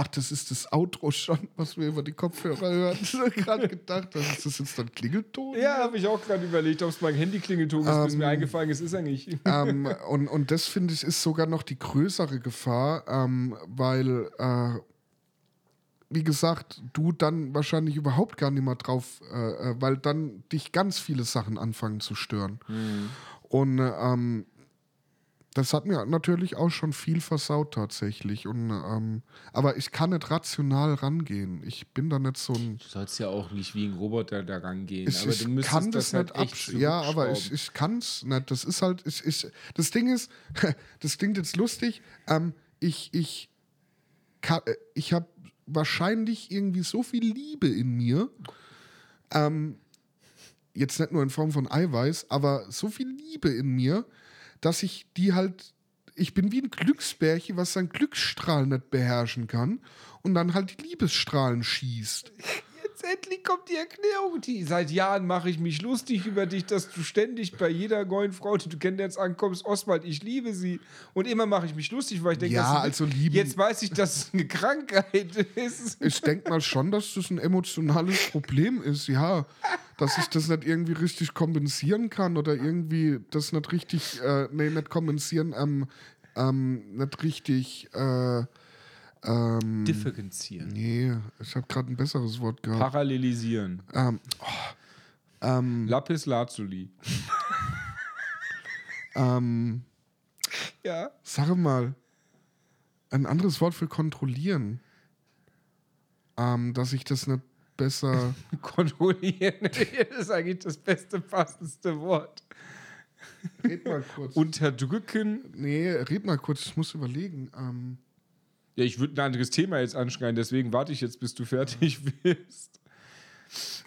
Ach, das ist das Outro schon, was wir über die Kopfhörer hören. Ich habe gerade gedacht, das ist das jetzt dann Klingelton? ja, habe ich auch gerade überlegt, ob es mein Handy-Klingelton ist, bis mir eingefallen ist. Ist er nicht. ähm, und, und das finde ich ist sogar noch die größere Gefahr, ähm, weil, äh, wie gesagt, du dann wahrscheinlich überhaupt gar nicht mehr drauf, äh, äh, weil dann dich ganz viele Sachen anfangen zu stören. Und äh, ähm, das hat mir natürlich auch schon viel versaut tatsächlich. Und, ähm, aber ich kann nicht rational rangehen. Ich bin da nicht so ein. Du sollst ja auch nicht wie ein Roboter da rangehen. Ich, aber ich du kann das, halt nicht echt absch... Ja, aber ich, ich kann es nicht. Das ist halt... Ich, ich, das Ding ist, das klingt jetzt lustig, ähm, ich, ich, äh, ich habe wahrscheinlich irgendwie so viel Liebe in mir, ähm, jetzt nicht nur in Form von Eiweiß, aber so viel Liebe in mir, dass ich die halt... Ich bin wie ein Glücksbärchen, was sein Glücksstrahl nicht beherrschen kann und dann halt die Liebesstrahlen schießt. Jetzt endlich kommt die Erklärung. Die, seit Jahren mache ich mich lustig über dich, dass du ständig bei jeder neuen Frau, die du kennenlernst, ankommst. Oswald, ich liebe sie. Und immer mache ich mich lustig, weil ich denke, Ja, also lieben- jetzt weiß ich, dass es eine Krankheit ist. ich denke mal schon, dass das ein emotionales Problem ist, ja. Dass ich das nicht irgendwie richtig kompensieren kann oder irgendwie das nicht richtig, äh, nee, nicht kompensieren, ähm, ähm, nicht richtig, äh, ähm, Differenzieren. nee, ich habe gerade ein besseres Wort gehabt. Parallelisieren. Ähm, oh, ähm, Lapis Lazuli. ähm, Ja. sag mal, ein anderes Wort für kontrollieren. Ähm, dass ich das nicht besser. Kontrollieren das ist eigentlich das beste, passendste Wort. Red mal kurz. Unterdrücken. Nee, red mal kurz, ich muss überlegen. Ähm, Ja, ich würde ein anderes Thema jetzt anschreien, deswegen warte ich jetzt, bis du fertig bist.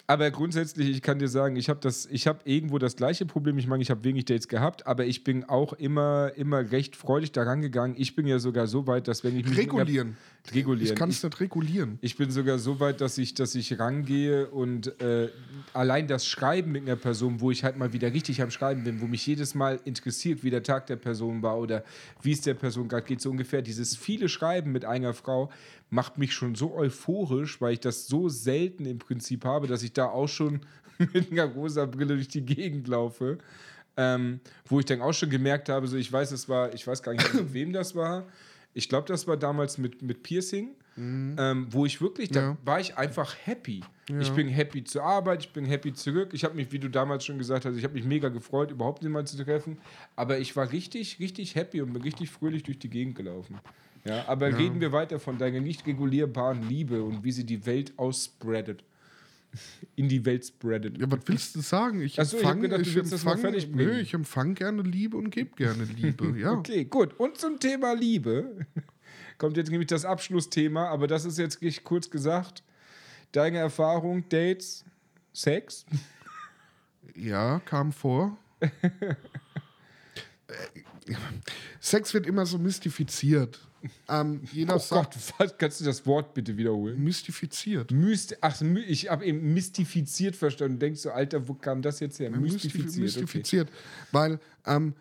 Aber grundsätzlich, ich kann dir sagen, ich habe das, ich habe irgendwo das gleiche Problem. Ich meine, ich habe wenig Dates gehabt, aber ich bin auch immer, immer recht freudig daran gegangen. Ich bin ja sogar so weit, dass wenn ich mich mit einer- regulieren. regulieren. Ich kann es nicht regulieren. Ich bin sogar so weit, dass ich, dass ich rangehe und äh, allein das Schreiben mit einer Person, wo ich halt mal wieder richtig am Schreiben bin, wo mich jedes Mal interessiert, wie der Tag der Person war oder wie es der Person gerade geht, so ungefähr. Dieses viele Schreiben mit einer Frau macht mich schon so euphorisch, weil ich das so selten im Prinzip habe, dass ich da auch schon mit einer rosa Brille durch die Gegend laufe. Ähm, wo ich dann auch schon gemerkt habe, so ich weiß, es war, ich weiß gar nicht, mit wem das war. Ich glaube, das war damals mit, mit Piercing, ähm, wo ich wirklich, da Ja. war ich einfach happy. Ich bin happy zur Arbeit, ich bin happy zurück. Ich habe mich, wie du damals schon gesagt hast, ich habe mich mega gefreut, überhaupt jemanden zu treffen. Aber ich war richtig, richtig happy und bin richtig fröhlich durch die Gegend gelaufen. Ja, aber reden wir weiter von deiner nicht regulierbaren Liebe und wie sie die Welt ausspreadet. In die Welt spreadet. Ja, was willst du sagen? Ich Ach so, ich hab empfange, ich mal empfange, nö, ich empfange gerne Liebe und gebe gerne Liebe, ja. Okay, gut. Und zum Thema Liebe. kommt jetzt nämlich das Abschlussthema, aber das ist jetzt kurz gesagt. Deine Erfahrung, Dates, Sex? Ja, kam vor. Sex wird immer so mystifiziert. Ähm, jeder Oh sagt Gott, was, kannst du das Wort bitte wiederholen? mystifiziert. Myst Ach, ich habe eben mystifiziert verstanden. Denkst du, Alter, wo kam das jetzt her? Mystifiziert. Mystifiziert. mystifiziert. Weil ähm,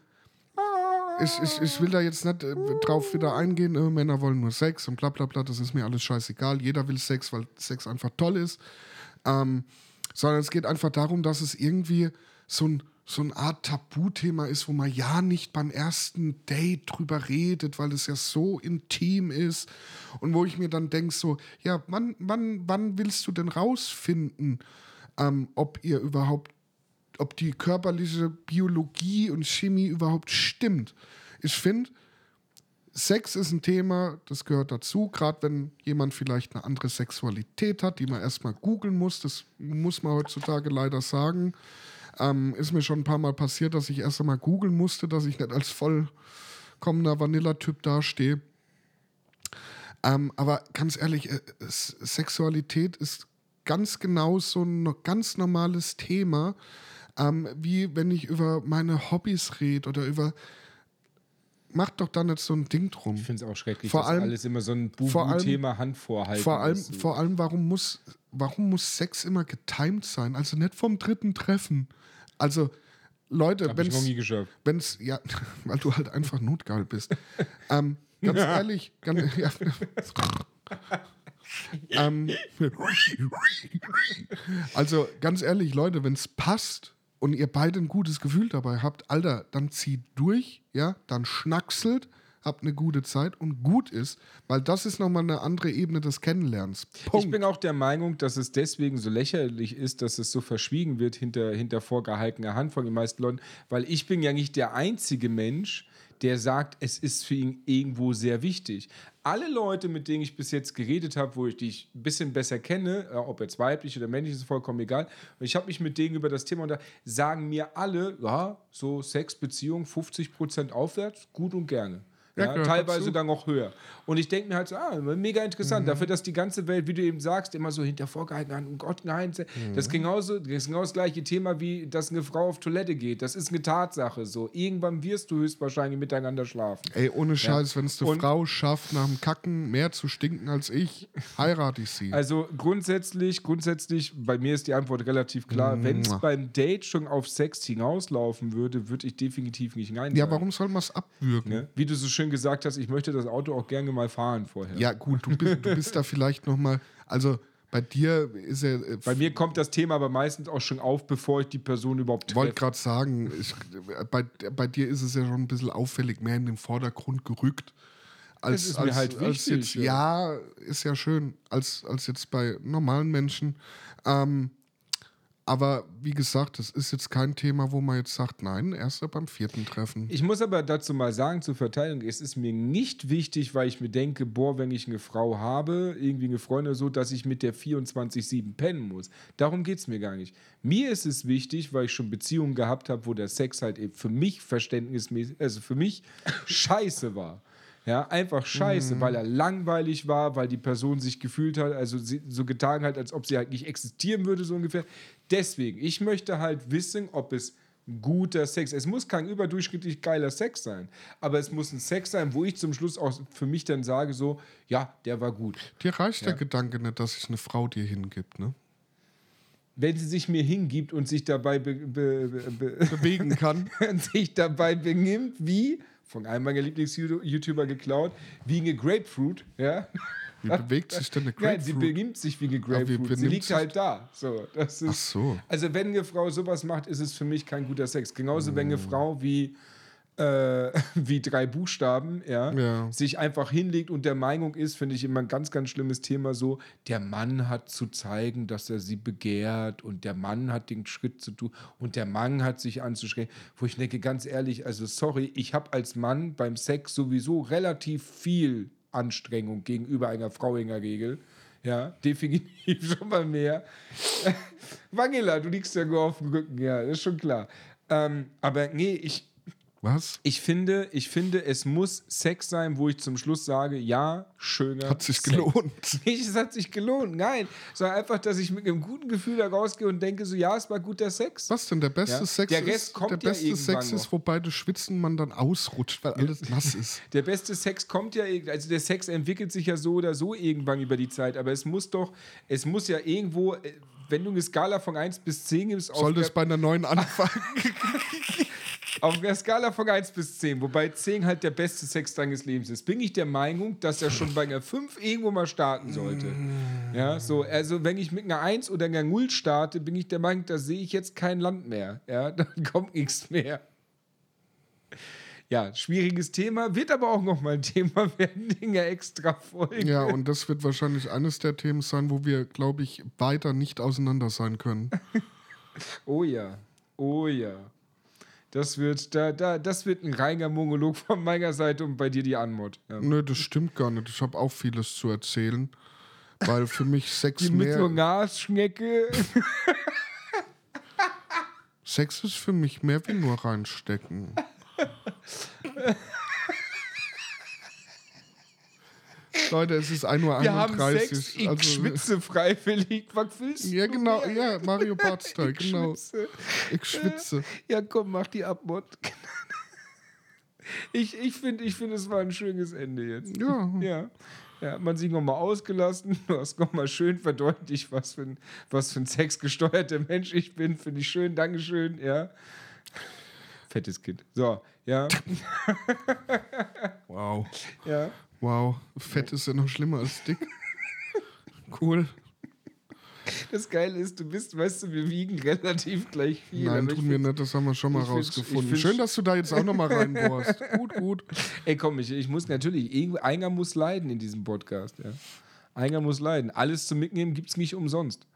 ich, ich, ich will da jetzt nicht äh, drauf wieder eingehen, äh, Männer wollen nur Sex und bla bla bla, das ist mir alles scheißegal. Jeder will Sex, weil Sex einfach toll ist. Ähm, sondern es geht einfach darum, dass es irgendwie so, ein, so eine Art Tabuthema ist, wo man ja nicht beim ersten Date drüber redet, weil es ja so intim ist. Und wo ich mir dann denke, so, ja, wann, wann, wann willst du denn rausfinden, ähm, ob ihr überhaupt ob die körperliche Biologie und Chemie überhaupt stimmt. Ich finde, Sex ist ein Thema, das gehört dazu, gerade wenn jemand vielleicht eine andere Sexualität hat, die man erstmal googeln muss. Das muss man heutzutage leider sagen. Ähm, ist mir schon ein paar Mal passiert, dass ich erst einmal googeln musste, dass ich nicht als vollkommener Vanilla-Typ dastehe. Ähm, aber ganz ehrlich, äh, Sexualität ist ganz genau so ein ganz normales Thema, ähm, wie wenn ich über meine Hobbys rede oder über. Macht doch da nicht so ein Ding drum. Ich finde es auch schrecklich, Vor dass allem- alles immer so ein Bubu-Thema Hand vorhalten Vor allem, ist. vor allem warum, muss, warum muss Sex immer getimed sein? Also nicht vom dritten Treffen. Also, Leute, Hab wenn ich noch nie es. geschafft. Wenn's, ja, weil du halt einfach notgeil bist. ähm, ganz ehrlich, ganz, ja. ähm, also ganz ehrlich, Leute, wenn es passt und ihr beide ein gutes Gefühl dabei habt, Alter, dann zieht durch, ja, dann schnackselt, habt eine gute Zeit und gut ist, weil das ist nochmal eine andere Ebene des Kennenlernens. Punkt. Ich bin auch der Meinung, dass es deswegen so lächerlich ist, dass es so verschwiegen wird hinter, hinter vorgehaltener Hand von den meisten Leuten, weil ich bin ja nicht der einzige Mensch, der sagt, es ist für ihn irgendwo sehr wichtig. Alle Leute, mit denen ich bis jetzt geredet habe, wo ich dich ein bisschen besser kenne, äh, ob jetzt weiblich oder männlich, ist vollkommen egal. Und ich habe mich mit denen über das Thema unter, sagen mir alle, ja, so Sex, Beziehung, 50 Prozent aufwärts, gut und gerne. Ja, Ja, teilweise sogar noch höher. Und ich denke mir halt so, ah, mega interessant. Dafür, dass die ganze Welt, wie du eben sagst, immer so hinter vorgehalten hat, um Gott, nein. Das, ist genauso, das ist genau das gleiche Thema, wie dass eine Frau auf Toilette geht. Das ist eine Tatsache. So, irgendwann wirst du höchstwahrscheinlich miteinander schlafen. Ey, ohne Scheiß, wenn es eine Und- Frau schafft, nach dem Kacken mehr zu stinken als ich, heirate ich sie. Also grundsätzlich, grundsätzlich, bei mir ist die Antwort relativ klar. Wenn es beim Date schon auf Sex hinauslaufen würde, würde ich definitiv nicht nein ja, warum soll man es abwürgen? Ne? Wie du so schön gesagt hast, ich möchte das Auto auch gerne mal fahren vorher. Ja, gut, du bist, du bist da vielleicht nochmal, also bei dir ist er, äh, Bei mir kommt das Thema aber meistens auch schon auf, bevor ich die Person überhaupt wollte treffe. gerade sagen, ich, bei, bei dir ist es ja schon ein bisschen auffällig, mehr in den Vordergrund gerückt. Als, Das ist mir als, halt als wichtig, jetzt, ja. ist ja schön, als, als jetzt bei normalen Menschen. Ähm, aber wie gesagt, das ist jetzt kein Thema, wo man jetzt sagt, nein, erst beim vierten Treffen. Ich muss aber dazu mal sagen, zur Verteidigung, es ist mir nicht wichtig, weil ich mir denke, boah, wenn ich eine Frau habe, irgendwie eine Freundin so, dass ich mit der 24-7 pennen muss. Darum geht es mir gar nicht. Mir ist es wichtig, weil ich schon Beziehungen gehabt habe, wo der Sex halt eben für mich verständnismäßig, also für mich scheiße war. Ja, einfach scheiße, weil er langweilig war, weil die Person sich gefühlt hat, also so getan hat, als ob sie halt nicht existieren würde, so ungefähr. Deswegen, ich möchte halt wissen, ob es guter Sex. Es muss kein überdurchschnittlich geiler Sex sein, aber es muss ein Sex sein, wo ich zum Schluss auch für mich dann sage, so, ja, der war gut. Dir reicht der Gedanke nicht, dass sich eine Frau dir hingibt, ne? Wenn sie sich mir hingibt und sich dabei be, be, be, be, Bewegen kann. sich dabei benimmt wie, von einem meiner Lieblings-YouTuber geklaut, wie eine Grapefruit, ja. Wie bewegt sich denn eine Ja, sie Grapefruit? benimmt sich wie eine wie Grapefruit. sie liegt halt da. So, das ist, Ach so. Also wenn eine Frau sowas macht, ist es für mich kein guter Sex. Genauso wenn eine Mm. Frau wie, äh, wie drei Buchstaben ja, Ja. sich einfach hinlegt und der Meinung ist, finde ich immer ein ganz, ganz schlimmes Thema so, der Mann hat zu zeigen, dass er sie begehrt und der Mann hat den Schritt zu tun und der Mann hat sich anzuschrecken. Wo ich denke, ganz ehrlich, also sorry, ich habe als Mann beim Sex sowieso relativ viel Anstrengung gegenüber einer Frau in der Regel. Ja, definitiv schon mal mehr. Wangela, du liegst ja nur auf dem Rücken, ja, das ist schon klar. Ähm, aber nee, ich, Was? Ich finde, ich finde, es muss Sex sein, wo ich zum Schluss sage, ja, schöner. Hat sich Sex. gelohnt. Nicht, es hat sich gelohnt, nein. Sondern einfach, dass ich mit einem guten Gefühl da rausgehe und denke, so, ja, es war guter Sex. Was denn? Der beste Ja. Sex Der Rest ist, kommt der ja beste irgendwann Sex ist, wo beide schwitzen, man dann ausrutscht, weil alles nass ist. Der beste Sex kommt ja, also der Sex entwickelt sich ja so oder so irgendwann über die Zeit, aber es muss doch, es muss ja irgendwo, äh, wenn du eine Skala von 1 bis 10 gibst, es bei einer neuen anfangen? auf der Skala von 1 bis 10, wobei 10 halt der beste Sex deines Lebens ist, bin ich der Meinung, dass er schon bei einer 5 irgendwo mal starten sollte. Ja, so, also wenn ich mit einer 1 oder einer 0 starte, bin ich der Meinung, da sehe ich jetzt kein Land mehr. Ja, dann kommt nichts mehr. Ja, schwieriges Thema, wird aber auch nochmal ein Thema werden in der extra Folge. ja, und das wird wahrscheinlich eines der Themen sein, wo wir, glaube ich, weiter nicht auseinander sein können. Oh ja, oh ja. Das wird, da, da, das wird ein reiner Monolog von meiner Seite und bei dir die Anmod. Ja. Nö, das stimmt gar nicht. Ich habe auch vieles zu erzählen, weil für mich Sex Die mit so mehr, Nasschnecke. Sex ist für mich mehr wie nur reinstecken. Leute, es ist 1.31 Uhr. Wir haben Sex, ich also, schwitze freiwillig. Was willst Ja, du genau, mehr? ja, Mario Bartstyle, Ich genau. schwitze. Ich schwitze. Ja, komm, mach die Abmod. Ich, ich finde, ich find, es war ein schönes Ende jetzt. Ja. Ja. Ja, man sich nochmal ausgelassen. Du hast nochmal schön verdeutlicht, was für ein, was für ein sexgesteuerter Mensch ich bin. Finde ich schön, Dankeschön. Ja. Fettes Kind. So, ja. Wow. ja. Wow. Fett ist ja noch schlimmer als dick. Cool. Das Geile ist, du bist, weißt du, wir wiegen relativ gleich viel. Nein, tun wir nicht, das haben wir schon mal rausgefunden. Schön, dass du da jetzt auch noch mal reinbohrst. Gut, gut. Ey, komm, ich, ich muss natürlich, einer muss leiden in diesem Podcast. Ja. Einer muss leiden. Alles zum Mitnehmen gibt es nicht umsonst.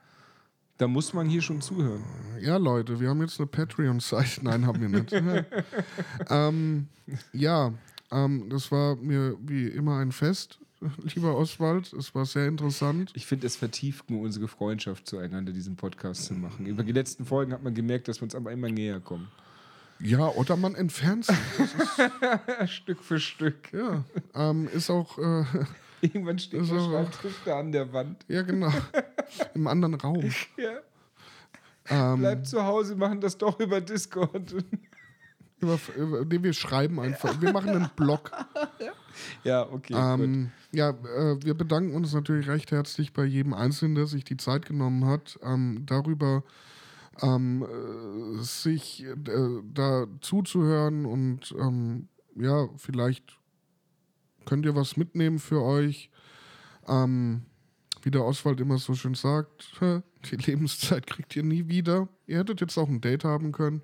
Da muss man hier schon zuhören. Ja, Leute, wir haben jetzt eine Patreon-Seite. Nein, haben wir nicht. ähm, ja, ähm, das war mir wie immer ein Fest, lieber Oswald. Es war sehr interessant. Ich finde, es vertieft nur unsere Freundschaft zueinander, diesen Podcast zu machen. Über die letzten Folgen hat man gemerkt, dass wir uns aber immer näher kommen. Ja, oder man entfernt sich. Stück für Stück. Ja, ähm, ist auch, äh, Irgendwann steht der. Schreibtisch da an der Wand. ja genau, im anderen Raum. Ja. Ähm, Bleibt zu Hause, machen das doch über Discord. Über, über, nee, wir schreiben einfach. Wir machen einen Blog. ja, okay. Ähm, ja, äh, wir bedanken uns natürlich recht herzlich bei jedem Einzelnen, der sich die Zeit genommen hat, ähm, darüber ähm, äh, sich äh, da zuzuhören und ähm, ja, vielleicht könnt ihr was mitnehmen für euch. Ähm, wie der Oswald immer so schön sagt, die Lebenszeit kriegt ihr nie wieder. Ihr hättet jetzt auch ein Date haben können.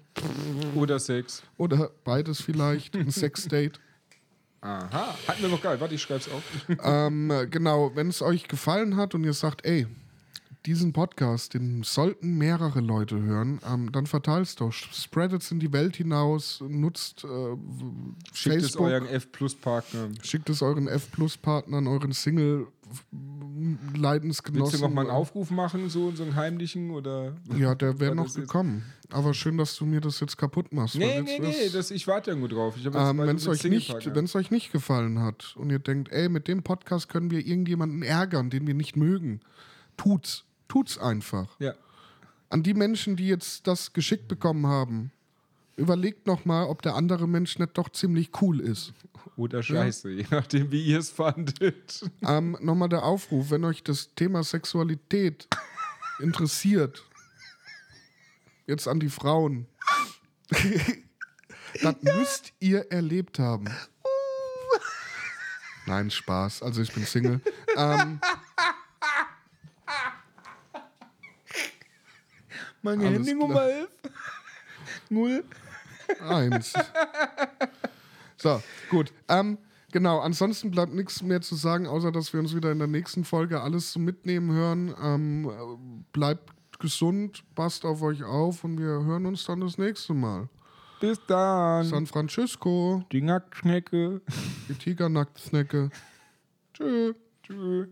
Oder Sex. Oder beides vielleicht, ein Sexdate. Aha. Hatten wir noch geil. Warte, ich schreib's auf. ähm, genau, wenn es euch gefallen hat und ihr sagt, ey, diesen Podcast, den sollten mehrere Leute hören, ähm, dann verteilt es doch. Spreadet es in die Welt hinaus, nutzt äh, Schickt es Facebook, euren F-Plus-Partnern. schickt es euren F-Plus-Partnern, euren Willst du noch mal einen Aufruf machen, so, so einen heimlichen? Oder? Ja, der wäre noch gekommen. Aber schön, dass du mir das jetzt kaputt machst. Nee, nee, nee, das, ich warte ja nur drauf. Ähm, wenn es euch, nicht- euch nicht gefallen hat und ihr denkt, ey, mit dem Podcast können wir irgendjemanden ärgern, den wir nicht mögen, tut's. Tut's einfach. Ja. An die Menschen, die jetzt das geschickt bekommen haben, überlegt nochmal, ob der andere Mensch nicht doch ziemlich cool ist. Oder scheiße, je nachdem, wie ihr es fandet. ähm, nochmal der Aufruf, wenn euch das Thema Sexualität interessiert, jetzt an die Frauen, das müsst ihr erlebt haben. Nein, Spaß. Also ich bin Single. ähm, Meine Alles Handynummer 11. Null. eins. So, gut. Ähm, genau, ansonsten bleibt nichts mehr zu sagen, außer dass wir uns wieder in der nächsten Folge alles zum Mitnehmen hören. Ähm, äh, bleibt gesund, passt auf euch auf und wir hören uns dann das nächste Mal. Bis dann. San Francisco, Die Nacktschnecke. die Tigernacktsnecke. Tschö. Tschüss.